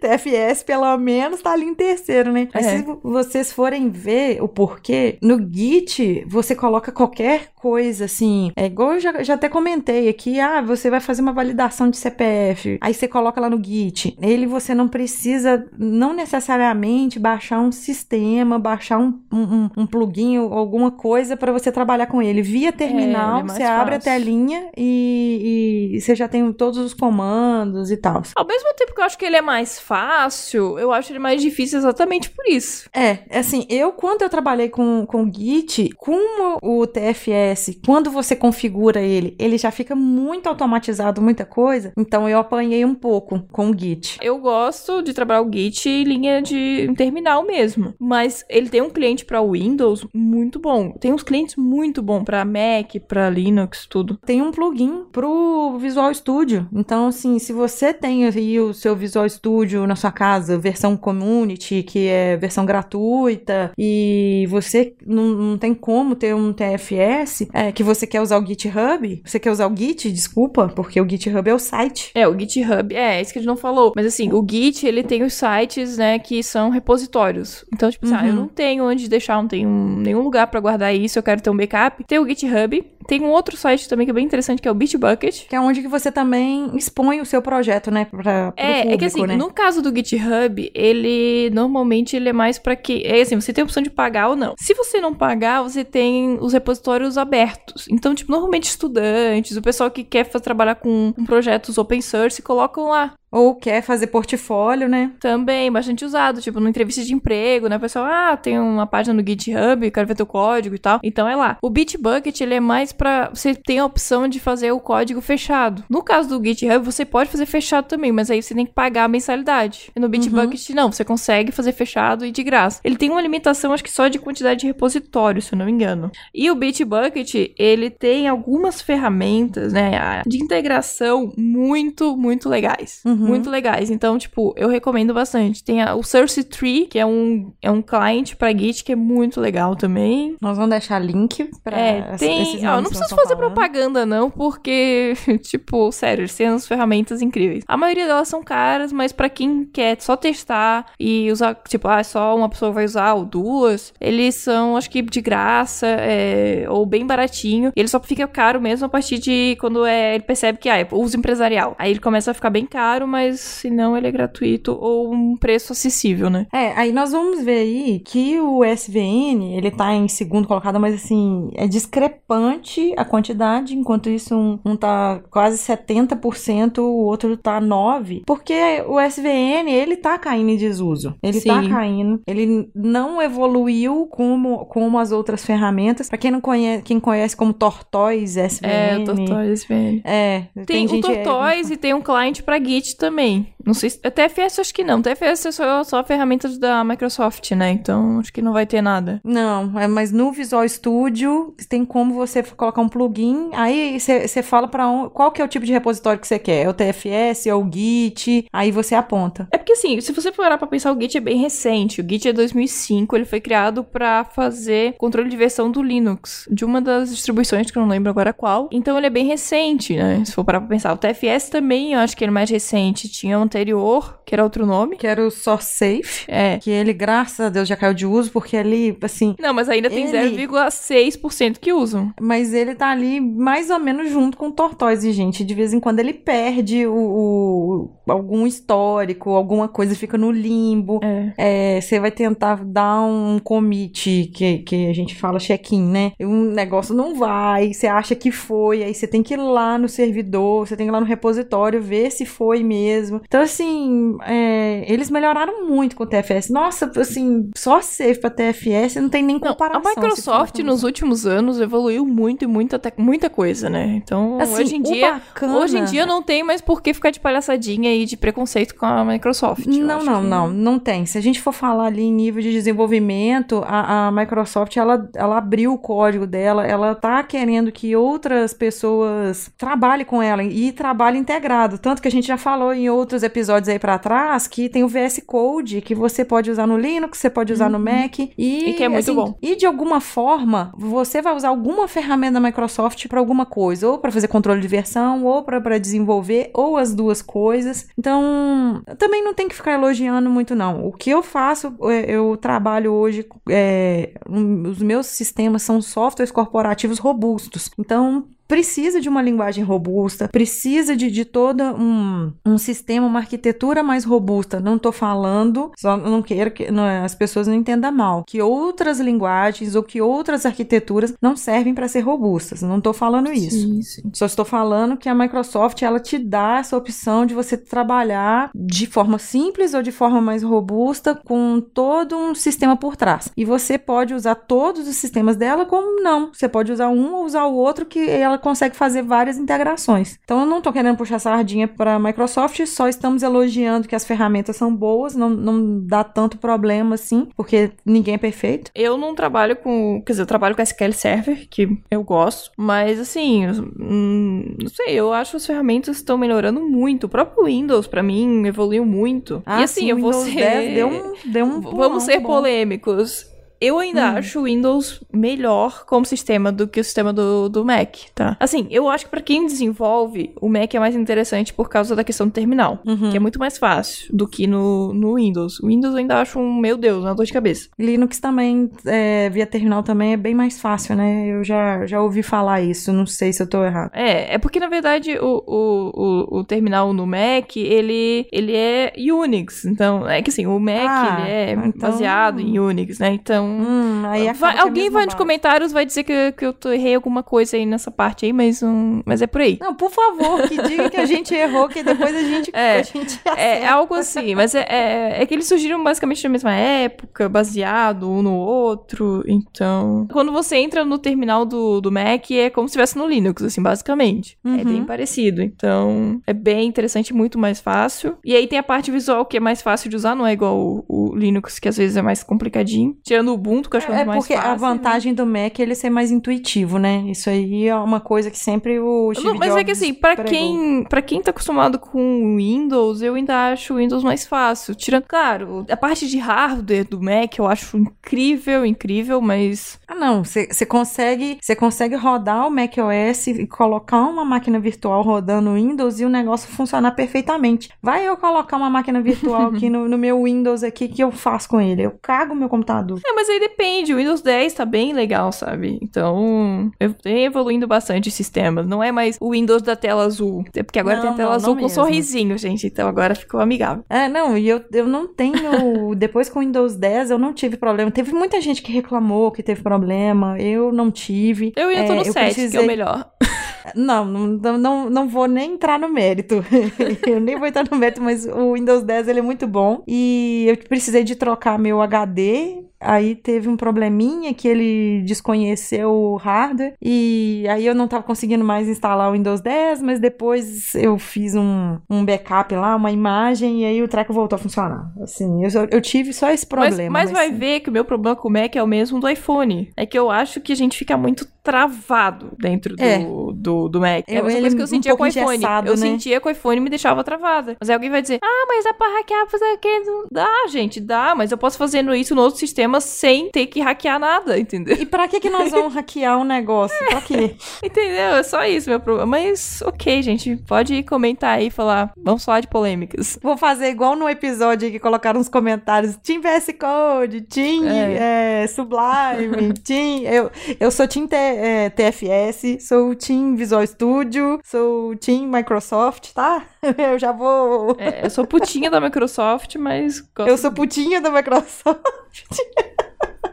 TFS, pelo menos, tá ali em terceiro, né? Mas É. se vo- vocês forem ver o porquê, no Git, você coloca qualquer coisa, assim. É igual eu já, já até comentei aqui, ah, você vai fazer uma validação de CPF. Aí você coloca lá no Git. Ele você não precisa, não necessariamente, baixar um sistema, baixar um, um, um- plugin ou alguma coisa para você trabalhar com ele. Via terminal, ele é você abre a fácil. telinha e, e você já tem todos os comandos e tal. Ao mesmo tempo que eu acho que ele é mais fácil, eu acho ele mais difícil exatamente por isso. É, assim, eu quando eu trabalhei com, com Git, com o, TFS, quando você configura ele, ele já fica muito automatizado, muita coisa. Então eu apanhei um pouco com o Git. Eu gosto de trabalhar o Git em linha de terminal mesmo. Mas ele tem um cliente para Windows Windows muito bom. Tem uns clientes muito bom para Mac, para Linux, tudo. Tem um plugin pro Visual Studio. Então, assim, se você tem aí o seu Visual Studio na sua casa, versão Community, que é versão gratuita, e você não, não tem como ter um TFS, é, que você quer usar o GitHub, você quer usar o Git, desculpa, porque o GitHub é o site. É, o GitHub, é, isso que a gente não falou. Mas assim, o Git, ele tem os sites, né, que são repositórios. Então, tipo, uhum. assim, ah, eu não tenho onde deixar, não tenho nenhum lugar para guardar isso, eu quero ter um backup. Tem o GitHub, tem um outro site também que é bem interessante, que é o Bitbucket. Que é onde que você também expõe o seu projeto, né, pra, é, público, é que assim, né? no caso do GitHub, ele, normalmente, ele é mais para que, é assim, você tem a opção de pagar ou não. Se você não pagar, você tem os repositórios abertos. Então, tipo, normalmente estudantes, o pessoal que quer trabalhar com projetos open source, colocam lá. Ou quer fazer portfólio, né? Também, bastante usado, tipo, numa entrevista de emprego, né? O pessoal, ah, tem uma página no GitHub, quero ver teu código e tal. Então é lá. O Bitbucket, ele é mais para Você tem a opção de fazer o código fechado. No caso do GitHub, você pode fazer fechado também, mas aí você tem que pagar a mensalidade. E no Bitbucket, uhum. não, você consegue fazer fechado e de graça. Ele tem uma limitação, acho que só de quantidade de repositórios, se eu não me engano. E o Bitbucket, ele tem algumas ferramentas, né, de integração muito, muito legais. Uhum. Muito legais. Então, tipo, eu recomendo bastante. Tem a, o Source Tree, que é um, é um client pra Git que é muito legal também. Nós vamos deixar link pra é, tem, ó, Não preciso fazer falando. propaganda, não, porque, (laughs) tipo, sério, eles têm umas ferramentas incríveis. A maioria delas são caras, mas para quem quer só testar e usar, tipo, ah, só uma pessoa vai usar ou duas, eles são, acho que, de graça é, ou bem baratinho. E ele só fica caro mesmo a partir de quando é, ele percebe que, ah, é uso empresarial. Aí ele começa a ficar bem caro, mas se não ele é gratuito ou um preço acessível, né? É, aí nós vamos ver aí que o SVN, ele tá em segundo colocado, mas assim, é discrepante a quantidade, enquanto isso um, um tá quase 70%, o outro tá 9%, porque o SVN, ele tá caindo em desuso. Ele tá Sim. tá caindo, ele não evoluiu como, como as outras ferramentas. Pra quem não conhece, quem conhece como Tortoise SVN. É, Tortoise SVN. É, tem, tem o gente, Tortoise é... e tem um cliente pra Git também. Não sei se. TFS acho que não. TFS é só, só ferramentas da Microsoft, né? Então acho que não vai ter nada. Não, é, mas no Visual Studio tem como você colocar um plugin. Aí você fala para um, qual que é o tipo de repositório que você quer. É o TFS, é o Git. Aí você aponta. É porque assim, se você parar pra pensar, o Git é bem recente. O Git é 2005. Ele foi criado para fazer controle de versão do Linux. De uma das distribuições que eu não lembro agora qual. Então ele é bem recente, né? Se for parar pra pensar. O TFS também eu acho que ele é mais recente. Tinha um anterior, que era outro nome. Que era o SourceSafe. É. Que ele, graças a Deus, já caiu de uso, porque ali, assim... Não, mas ainda tem ele... 0,6% que usam. Mas ele tá ali mais ou menos junto com o Tortoise, gente. De vez em quando ele perde o, o algum histórico, alguma coisa fica no limbo. É. Você é, vai tentar dar um commit, que, que a gente fala check-in, né? Um negócio não vai, você acha que foi, aí você tem que ir lá no servidor, você tem que ir lá no repositório ver se foi mesmo. Então, assim, é, eles melhoraram muito com o TFS. Nossa, assim, só safe pra TFS não tem nem comparação. Não, a Microsoft nos últimos anos evoluiu muito e muita, muita coisa, né? Então, assim, hoje em dia, bacana... hoje em dia não tem mais por que ficar de palhaçadinha aí de preconceito com a Microsoft. Não, não, que... não, não tem. Se a gente for falar ali em nível de desenvolvimento, a, a Microsoft, ela, ela abriu o código dela, ela tá querendo que outras pessoas trabalhem com ela e trabalhem integrado. Tanto que a gente já falou em outros episódios aí para trás que tem o VS Code que você pode usar no Linux, você pode usar uhum. no Mac e, e que é muito assim, bom. E de alguma forma, você vai usar alguma ferramenta da Microsoft para alguma coisa, ou para fazer controle de versão, ou para desenvolver, ou as duas coisas. Então, também não tem que ficar elogiando muito não. O que eu faço, é, eu trabalho hoje, é, os meus sistemas são softwares corporativos robustos. Então, precisa de uma linguagem robusta, precisa de, de todo um, um sistema, uma arquitetura mais robusta. Não estou falando, só não quero que não, as pessoas não entendam mal, que outras linguagens ou que outras arquiteturas não servem para ser robustas. Não estou falando isso. Sim, sim. Só estou falando que a Microsoft ela te dá essa opção de você trabalhar de forma simples ou de forma mais robusta com todo um sistema por trás. E você pode usar todos os sistemas dela como não. Você pode usar um ou usar o outro que ela ela consegue fazer várias integrações. Então eu não tô querendo puxar sardinha para Microsoft, só estamos elogiando que as ferramentas são boas, não, não dá tanto problema assim, porque ninguém é perfeito. Eu não trabalho com. Quer dizer, eu trabalho com SQL Server, que eu gosto. Mas assim, hum, não sei, eu acho que as ferramentas estão melhorando muito. O próprio Windows, para mim, evoluiu muito. Ah, e assim, sim, eu vou Windows ser. 10 deu um, deu um Vamos pulão ser bom. polêmicos. Eu ainda Hum. acho o Windows melhor como sistema do que o sistema do, do Mac, tá? Assim, eu acho que pra quem desenvolve, o Mac é mais interessante por causa da questão do terminal, Uhum. que é muito mais fácil do que no, no Windows. O Windows eu ainda acho um, meu Deus, uma dor de cabeça. Linux também, é, via terminal também é bem mais fácil, né? Eu já, já ouvi falar isso, não sei se eu tô errado. É, é porque na verdade o, o, o, o terminal no Mac, ele, ele é Unix. Então, é que assim, o Mac Ah, ele é então- baseado em Unix, né? Então. Hum, vai- é alguém vai nos comentários vai dizer que, que eu tô, errei alguma coisa aí nessa parte aí, mas, um, mas é por aí. Não, por favor, que diga que a gente errou, que depois a gente, É, a gente É, acerta. algo assim, mas é, é, é que eles surgiram basicamente na mesma época, baseado um no outro. Então, quando você entra no terminal do, do Mac, é como se estivesse no Linux, assim, basicamente. É Uhum. bem parecido. Então, é bem interessante, muito mais fácil. E aí tem a parte visual que é mais fácil de usar, não é igual o, o Linux, que às vezes é mais complicadinho. Tirando o Ubuntu, que eu acho que é É mais porque fácil. a vantagem do Mac é ele ser mais intuitivo, né? Isso aí é uma coisa que sempre o Steve Não, mas é que Jobs assim, pra pregou. quem, pra quem tá acostumado com Windows, eu ainda acho o Windows mais fácil. Tirando, claro, a parte de hardware do Mac eu acho incrível, incrível, mas. Ah, não, você consegue, consegue rodar o macOS e colocar uma máquina virtual rodando o Windows e o negócio funcionar perfeitamente. Vai eu colocar uma máquina virtual (laughs) aqui no, no meu Windows aqui, que eu faço com ele? Eu cago meu computador. É, mas aí depende. O Windows 10 tá bem legal, sabe? Então, eu tenho evoluindo bastante os sistemas. Não é mais o Windows da tela azul. É porque agora Não, tem a tela não, azul não com mesmo. sorrisinho, gente. Então agora ficou amigável. É, não, e eu, eu não tenho. (laughs) Depois com o Windows 10, eu não tive problema. Teve muita gente que reclamou que teve problema. Eu não tive. Eu ainda tô É, no eu 7, que é precisei- o melhor. (laughs) Não, não, não, não vou nem entrar no mérito. (laughs) eu nem vou entrar no mérito, mas o Windows 10 ele é muito bom. E eu precisei de trocar meu HD. Aí teve um probleminha que ele desconheceu o hardware. E aí eu não tava conseguindo mais instalar o Windows 10, mas depois eu fiz um, um backup lá, uma imagem, e aí o treco voltou a funcionar. Assim, eu, eu tive só esse Mas, problema. mas vai ver que o meu problema com o Mac é o mesmo do iPhone. É que eu acho que a gente fica muito travado dentro do, É. do, do Mac. é a Eu- mesma coisa que eu um sentia com o iPhone. Eu né? sentia que o iPhone me deixava travada. Mas aí alguém vai dizer, ah, mas dá pra hackear, fazer o quê? Não Dá, gente, dá. Mas eu posso fazendo isso no outro sistema sem ter que hackear nada, entendeu? E pra que, que nós vamos hackear um negócio? Pra quê? (laughs) Entendeu? É só isso meu problema. Mas, ok, gente, pode comentar aí e falar, vamos falar de polêmicas. Vou fazer igual no episódio que colocaram nos comentários: Team VS Code, Team É. é, Sublime, (laughs) Team. Eu, eu sou Team T- é, TFS, sou Team Visual Studio, sou Team Microsoft, tá? (laughs) Eu já vou. É, eu sou putinha da Microsoft, mas gosto Eu sou putinha da Microsoft. (laughs)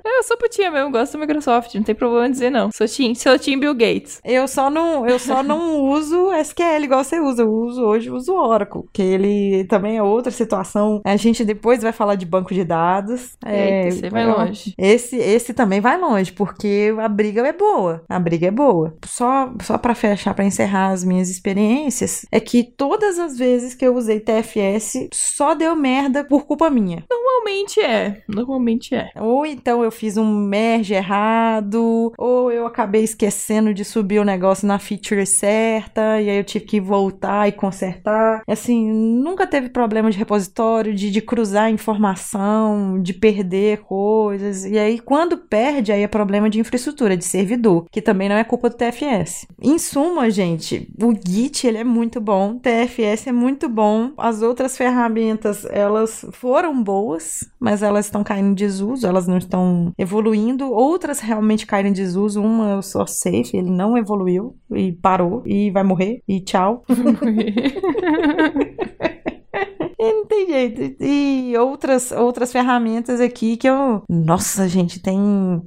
É, eu sou putinha mesmo, gosto da Microsoft, não tem problema em dizer não. Sou team, sou team Bill Gates. Eu só não, eu só não (laughs) uso SQL igual você usa. Eu uso hoje, uso o Oracle, que ele também é outra situação. A gente depois vai falar de banco de dados. É, você vai longe. Esse, esse também vai longe, porque a briga é boa. A briga é boa. Só, só para fechar, para encerrar as minhas experiências, é que todas as vezes que eu usei TFS, só deu merda por culpa minha. Normalmente é, normalmente é. Ou então eu fiz um merge errado, ou eu acabei esquecendo de subir o negócio na feature certa, e aí eu tive que voltar e consertar. Assim, nunca teve problema de repositório, de, de cruzar informação, de perder coisas. E aí, quando perde, aí é problema de infraestrutura, de servidor, que também não é culpa do TFS. Em suma, gente, o Git ele é muito bom, TFS é muito bom, as outras ferramentas elas foram boas, mas elas estão caindo em desuso, elas não estão evoluindo. Outras realmente caíram em desuso. Uma o Source Safe, ele não evoluiu e parou e vai morrer e tchau. (laughs) (laughs) E não tem jeito. E outras, outras ferramentas aqui que eu. Nossa, gente, tem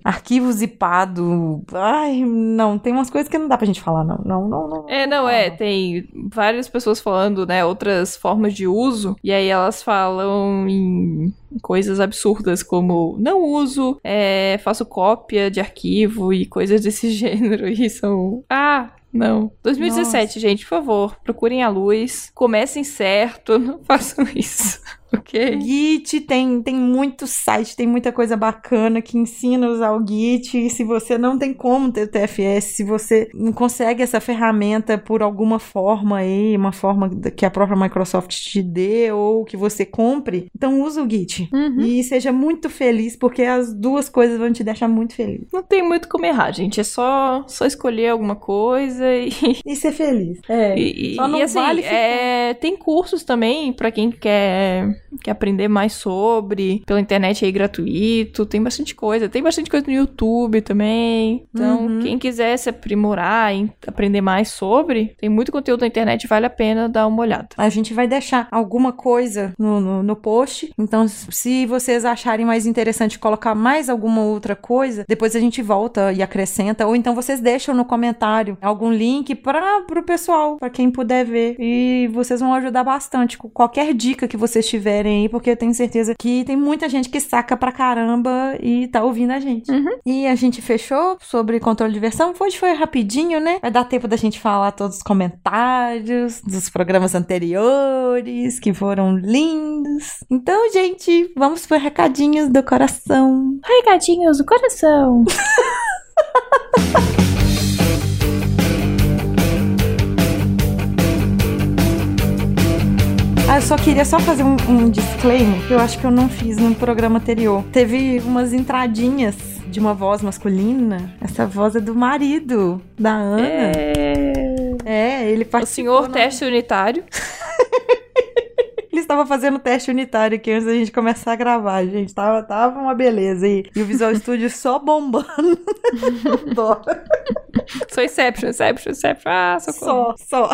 arquivo zipado. Ai, não, tem umas coisas que não dá pra gente falar, não. Não, não, não. É, não, é, tem várias pessoas falando, né, outras formas de uso, e aí elas falam em coisas absurdas como não uso, é, faço cópia de arquivo e coisas desse (laughs) gênero, e são... Ah, Não. 2017, gente, por favor, procurem a luz. Comecem certo, (laughs) não façam isso. Ok? Git tem, tem muito site, tem muita coisa bacana que ensina a usar o Git. E se você não tem como ter o TFS, se você não consegue essa ferramenta por alguma forma aí, uma forma que a própria Microsoft te dê ou que você compre, então use o Git. Uhum. E seja muito feliz, porque as duas coisas vão te deixar muito feliz. Não tem muito como errar, gente. É só, só escolher alguma coisa e. (laughs) E ser feliz. É. E, Só não e, assim, vale ficar- é, tem cursos também pra quem quer, quer aprender mais sobre. Pela internet aí gratuito. Tem bastante coisa. Tem bastante coisa no YouTube também. Então, Uhum. quem quiser se aprimorar e aprender mais sobre, tem muito conteúdo na internet, vale a pena dar uma olhada. A gente vai deixar alguma coisa no, no, no post. Então, se vocês acharem mais interessante colocar mais alguma outra coisa, depois a gente volta e acrescenta. Ou então vocês deixam no comentário algum link para o pessoal, para quem puder ver. E vocês vão ajudar bastante com qualquer dica que vocês tiverem aí, porque eu tenho certeza que tem muita gente que saca pra caramba e tá ouvindo a gente. E a gente fechou sobre controle de versão. Hoje foi rapidinho, né? Vai dar tempo da gente falar todos os comentários dos programas anteriores, que foram lindos. Então, gente, vamos por recadinhos do coração. Recadinhos do coração. (laughs) Ah, eu só queria só fazer um, um disclaimer que eu acho que eu não fiz no programa anterior. Teve umas entradinhas de uma voz masculina. Essa voz é do marido da Ana. É... É, ele O participou. senhor na- teste unitário. (laughs) Estava fazendo teste unitário aqui antes da gente começar a gravar, gente. Tava, tava uma beleza. E, e o Visual Studio só bombando. (laughs) Dó. Sou Inception, Inception, Inception. Ah, socorro. Só, só.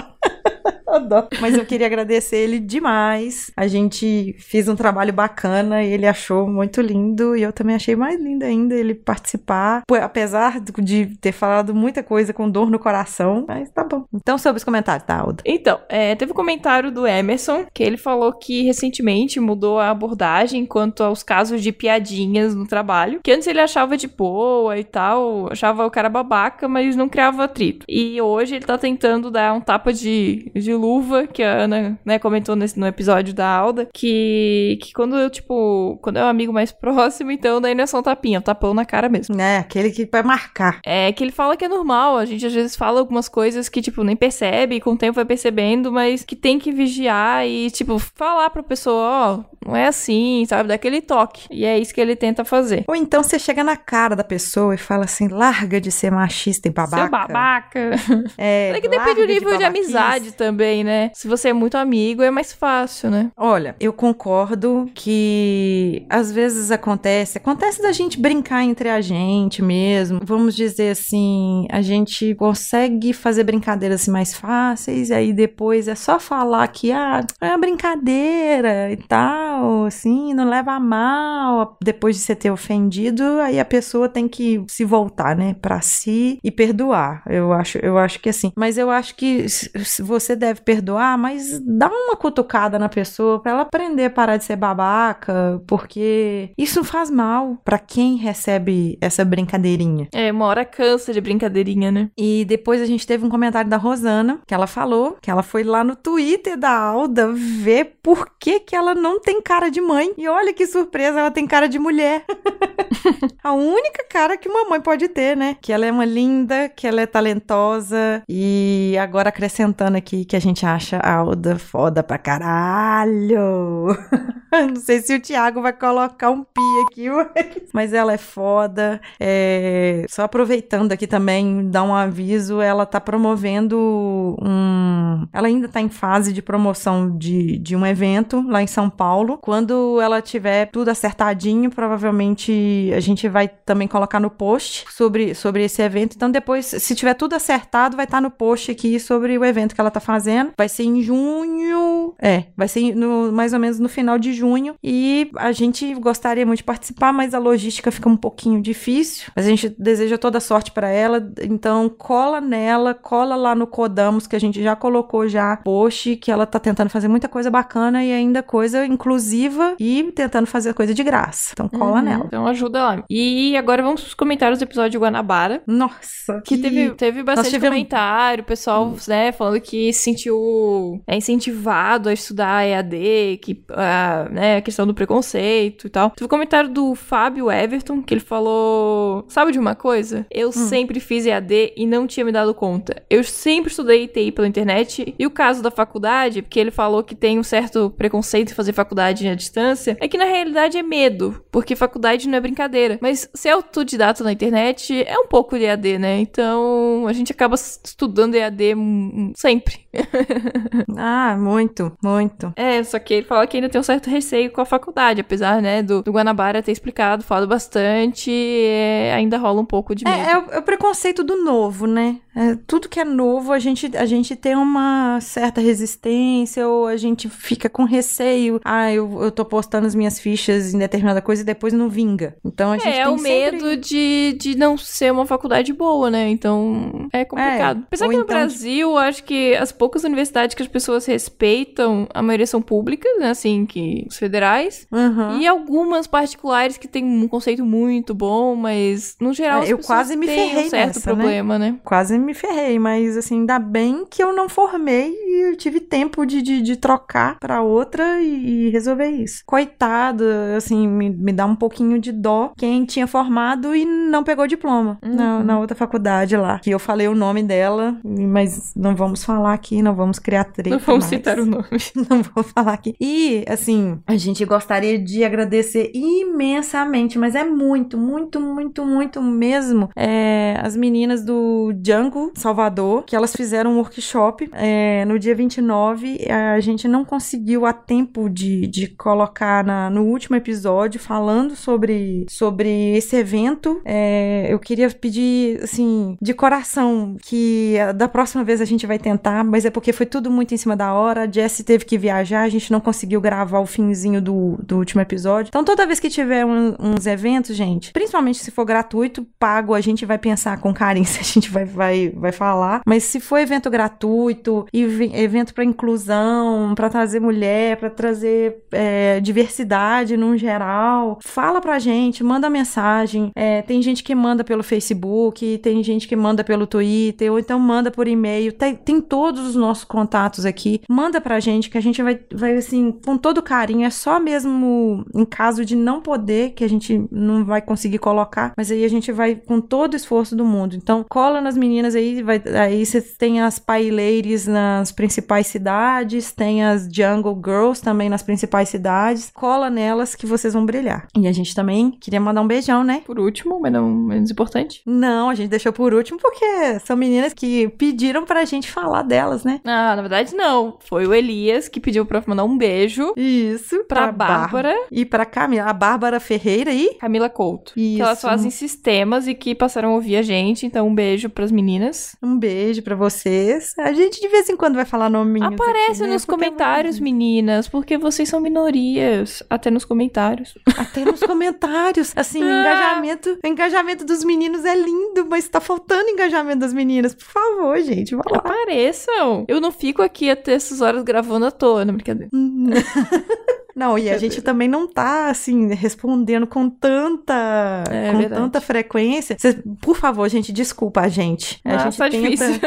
(laughs) Dó. Mas eu queria agradecer ele demais. A gente fez um trabalho bacana e ele achou muito lindo. E eu também achei mais lindo ainda ele participar. Apesar de ter falado muita coisa com dor no coração. Mas tá bom. Então, sobre os comentários, tá, Alda? Então, é, teve um comentário do Emerson que ele falou que recentemente mudou a abordagem quanto aos casos de piadinhas no trabalho. Que antes ele achava de boa e tal, achava o cara babaca, mas não criava atrito. E hoje ele tá tentando dar um tapa de, de luva, que a Ana né, comentou nesse, no episódio da Alda, que, que quando eu, tipo, quando é um amigo mais (laughs) próximo, então daí não é só um tapinha, é um tapão na cara mesmo. É, aquele que vai marcar. É que ele fala que é normal, a gente às vezes fala algumas coisas que, tipo, nem percebe, e com o tempo vai percebendo, mas que tem que vigiar e, tipo, falar pra pessoa, ó, não é assim, sabe? Daquele toque. E é isso que ele tenta fazer. Ou então você chega na cara da pessoa e fala assim: larga de ser machista e babaca. Seu babaca. É, (laughs) É que depende do nível de, babaquice. amizade também, né? Se você é muito amigo, é mais fácil, né? Olha, eu concordo que às vezes acontece, acontece da gente brincar entre a gente mesmo. Vamos dizer assim, a gente consegue fazer brincadeiras assim, mais fáceis, e aí depois é só falar que ah, é uma brincadeira e tal, assim, não leva a mal. Depois de você ter ofendido, aí a pessoa tem que se voltar, né, pra si e perdoar. Eu acho, eu acho que assim. Mas eu acho que você deve perdoar, mas dá uma cutucada na pessoa pra ela aprender a parar de ser babaca, porque isso faz mal pra quem recebe essa brincadeirinha. É, uma hora cansa de brincadeirinha, né? E depois a gente teve um comentário da Rosana, que ela falou que ela foi lá no Twitter da Alda ver por que, que ela não tem cara de mãe. E olha que surpresa, ela tem cara de mulher. (laughs) (laughs) a única cara que uma mãe pode ter, né? Que ela é uma linda, que ela é talentosa. E agora acrescentando aqui que a gente acha a Alda foda pra caralho. (laughs) não sei se o Thiago vai colocar um pi aqui, (laughs) mas- mas ela é foda. É, Só aproveitando aqui também, dar um aviso, ela tá promovendo um. Ela ainda tá em fase de promoção de, de um evento lá em São Paulo. Quando ela tiver tudo acertadinho, provavelmente a gente vai também colocar no post sobre, sobre esse evento. Então, depois, se tiver tudo acertado, vai estar no post aqui sobre o evento que ela tá fazendo. Vai ser em junho. É, vai ser no, mais ou menos no final de junho. E a gente gostaria muito de participar, mas a logística fica um pouquinho difícil. Mas a gente deseja toda sorte para ela. Então, cola nela, cola lá no Codamos, que a gente já colocou já post, que ela tá tentando fazer muita coisa bacana e ainda coisa inclusiva e tentando fazer coisa de graça. Então, cola Uhum. nela. Então ajuda E agora vamos pros comentários do episódio de Guanabara. Nossa, Que teve, teve bastante tivemos- comentário, o pessoal, né, falando que se sentiu é, incentivado a estudar EAD, que, ah, né, a questão do preconceito e tal. Teve um comentário do Fábio Everton, que ele falou, sabe de uma coisa? Eu sempre fiz EAD e não tinha me dado conta. Eu sempre estudei TI pela internet, e o caso da faculdade, porque ele falou que tem um certo preconceito em fazer faculdade à distância, é que na realidade é medo, porque faculdade não é brincadeira. Mas ser autodidata na internet é um pouco de EAD, né? Então a gente acaba estudando EAD sempre. (laughs) Ah, muito, muito. É, só que ele fala que ainda tem um certo receio com a faculdade, apesar, né, do, do Guanabara ter explicado, falado bastante, é, ainda rola um pouco de medo. É, é o, é o preconceito do novo, né? É, tudo que é novo, a gente, a gente tem uma certa resistência ou a gente fica com receio. Ah, eu, eu tô postando as minhas fichas em determinada coisa e depois não vinga. Então a gente É, tem o sempre- medo de, de não ser uma faculdade boa, né? Então é complicado. É, Apesar que no então, Brasil, acho que as poucas universidades que as pessoas respeitam, a maioria são públicas, né? Assim, que os federais. Aham. E algumas particulares que têm um conceito muito bom, mas no geral É, eu quase me ferrei um certo nessa, né? problema, né? Quase me ferrei, mas assim, ainda bem que eu não formei e eu tive tempo de, de, de trocar pra outra e, e resolver isso. Coitado, assim, me, me dá um pouquinho de dó quem tinha formado e não pegou diploma na, Uhum. na outra faculdade lá. Que eu falei o nome dela, mas não vamos falar aqui, não vamos criar treta. Não vamos mais. citar o nome. (laughs) Não vou falar aqui. E, assim, a gente gostaria de agradecer imensamente, mas é muito, muito, muito, muito mesmo. é, as meninas do Django Salvador, que elas fizeram um workshop é, no dia 29. A gente não conseguiu a tempo de, de colocar na- no último episódio falando sobre, sobre esse evento. É, eu queria pedir, assim, de coração que da próxima vez a gente vai tentar, mas é porque foi tudo muito em cima da hora. A Jessie teve que viajar, a gente não conseguiu gravar o finzinho do, do último episódio. Então, toda vez que tiver um- uns eventos, gente, principalmente se for gratuito, pago, a gente vai pensar com carinho (laughs) se a gente vai, vai, vai falar. Mas se for evento gratuito, ev- evento para inclusão, para trazer mulher, para trazer é, diversidade no geral, fala pra gente, manda mensagem. É, tem gente que manda pelo Facebook, tem gente que manda pelo Twitter, ou então manda por e-mail. Tem, tem todos os nossos contatos aqui. Manda pra gente que a gente vai, vai assim, com todo carinho. É só mesmo em caso de não poder, que a gente não vai conseguir colocar, mas aí a gente vai com todo o esforço do mundo. Então, cola nas meninas aí, vai, aí você tem as Pai Ladies nas principais cidades, tem as Jungle Girls também nas principais cidades. Cola nelas que vocês vão brilhar. E a gente também queria mandar um beijão, né? Por último, mas não menos importante. Não, a gente deixou por último porque são meninas que pediram pra gente falar delas, né? Ah, na verdade não. Foi o Elias que pediu pra mandar um beijo Isso, pra Bárbara. Bárbara E pra Camila, a Bárbara Ferreira e Camila Couto. Que elas Isso. fazem sistemas e que passaram a ouvir a gente. Então, um beijo pras meninas. Um beijo pra vocês. A gente de vez em quando vai falar nominhos Aparece aqui, né? nos Porque é comentários, meninas, porque vocês são minorias. Até nos comentários. Até nos comentários. Assim, o Ah. engajamento, o engajamento dos meninos é lindo, mas tá faltando engajamento das meninas. Por favor, gente, vai lá. Apareçam! Eu não fico aqui até essas horas gravando à toa, não brincadeira. (laughs) Não, e a gente também não tá, assim, respondendo com tanta, É com verdade. tanta frequência. Cês- por favor, gente, desculpa a gente. A Nossa, gente tá tenta- difícil.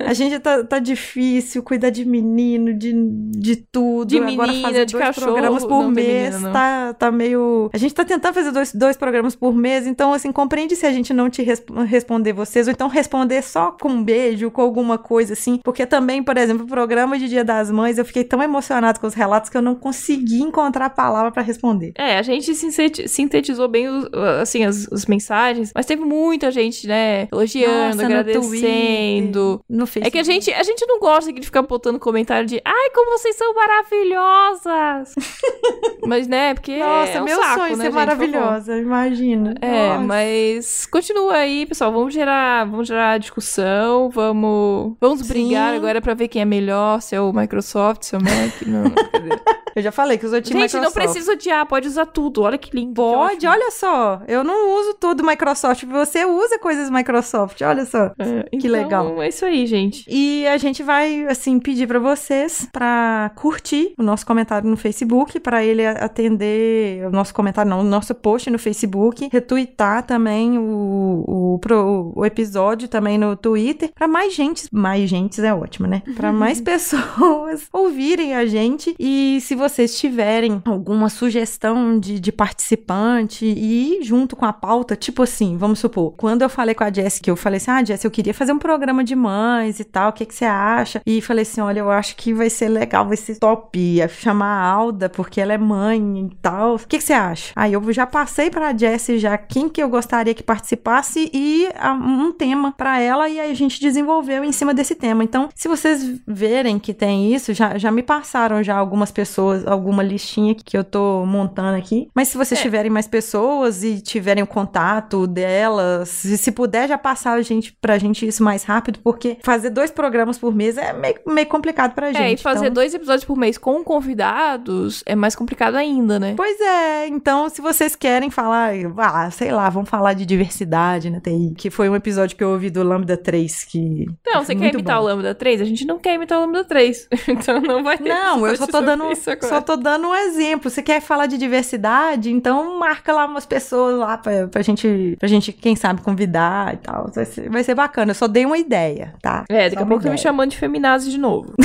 (laughs) A gente tá, tá difícil cuidar de menino, de, de tudo. De Agora menina, fazer de dois cachorro. programas por Não mês menina, tá, tá meio. A gente tá tentando fazer dois, dois programas por mês, então, assim, compreende se a gente não te resp- responder vocês, ou então responder só com um beijo, com alguma coisa assim. Porque também, por exemplo, o programa de Dia das Mães, eu fiquei tão emocionado com os relatos que eu não consegui encontrar a palavra pra responder. É, a gente sintetizou bem os- assim, as, as mensagens, mas teve muita gente, né, elogiando, Nossa, no agradecendo. No É Facebook. que a gente, a gente não gosta de ficar botando comentário de ai, como vocês são maravilhosas. (laughs) Mas, né, porque Nossa, é um meu saco, sonho né, ser gente, maravilhosa, imagina. É, Nossa. mas continua aí, pessoal. Vamos gerar, vamos gerar discussão, vamos, vamos Sim. brigar agora pra ver quem é melhor, se é o Microsoft, se é o Mac. Não, não. (laughs) Eu já falei que time Gente, não precisa odiar, pode usar tudo. Olha que lindo. Pode, olha só. Eu não uso tudo Microsoft. Você usa coisas Microsoft, olha só. É, Que então, legal. É isso aí, gente. E a gente vai, assim, pedir pra vocês pra curtir o nosso comentário no Facebook, pra ele atender o nosso comentário, não, o nosso post no Facebook, retweetar também o, o, pro- o episódio também no Twitter, pra mais gente, mais gente é ótimo, né? Pra mais (laughs) pessoas (laughs) ouvirem a gente. E se vocês tiverem alguma sugestão de, de participante e junto com a pauta, tipo assim, vamos supor, quando eu falei com a Jess, que eu falei assim, ah, Jess, eu queria fazer um programa de mães e tal, o que, que você acha? E falei assim, olha, eu acho que vai ser legal, vai ser top, chamar a Alda, porque ela é mãe e tal. O que, que você acha? Aí eu já passei pra Jess já quem que eu gostaria que participasse e um tema pra ela e aí a gente desenvolveu em cima desse tema. Então, se vocês verem que tem isso, já, já me passaram já algumas pessoas, alguma listinha que eu tô montando aqui. Mas se vocês É. tiverem mais pessoas e tiverem o contato delas, se puder já passar a gente, pra gente isso mais rápido, porque fazer dois programas por mês é meio, meio complicado pra gente. É, e fazer então- dois episódios por mês com convidados é mais complicado ainda, né? Pois é, então se vocês querem falar, ah, sei lá, vamos falar de diversidade na TI, que foi um episódio que eu ouvi do Lambda 3, que... Não, você quer imitar bom. o Lambda 3? A gente não quer imitar o Lambda 3. (laughs) então não vai ter Não, eu só tô dando, só tô dando um exemplo. Você quer falar de diversidade? Então marca lá umas pessoas lá pra, pra gente, pra gente, quem sabe, convidar e tal. Vai ser, vai ser bacana. Eu só dei uma ideia, tá? É, daqui a pouco me chamando de feminazi de novo. (laughs)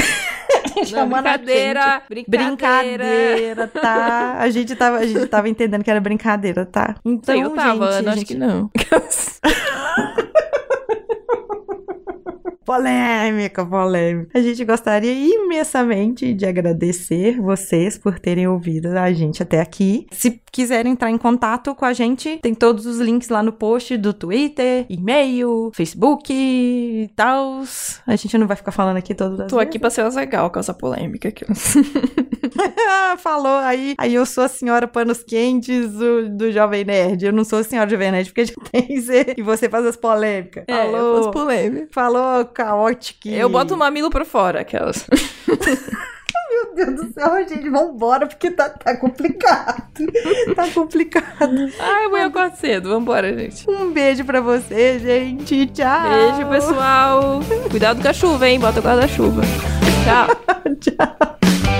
Não, brincadeira, gente. brincadeira. Brincadeira, tá? A gente tava, a gente tava entendendo que era brincadeira, tá? Então, eu tava, gente, Ana, a acho gente- que não. (laughs) Polêmica, polêmica. A gente gostaria imensamente de agradecer vocês por terem ouvido a gente até aqui. Se quiserem entrar em contato com a gente, tem todos os links lá no post do Twitter, e-mail, Facebook e tal. A gente não vai ficar falando aqui todas as Tô aqui pra ser legal com essa polêmica aqui. (laughs) Falou aí. Aí eu sou a senhora panos quentes do, do Jovem Nerd. Eu não sou a senhora Jovem Nerd, porque já (laughs) tem Z e você faz as polêmicas. É, Falou. polêmica. Falou caótico. Eu boto o mamilo pra fora, aquelas. (laughs) Meu Deus do céu, gente, vambora, porque tá, tá complicado. tá complicado. Ai, amanhã eu acordo cedo. Vambora, gente. Um beijo pra você, gente. Tchau. Beijo, pessoal. Cuidado com a chuva, hein? Bota o guarda-chuva. Tchau. (laughs) Tchau.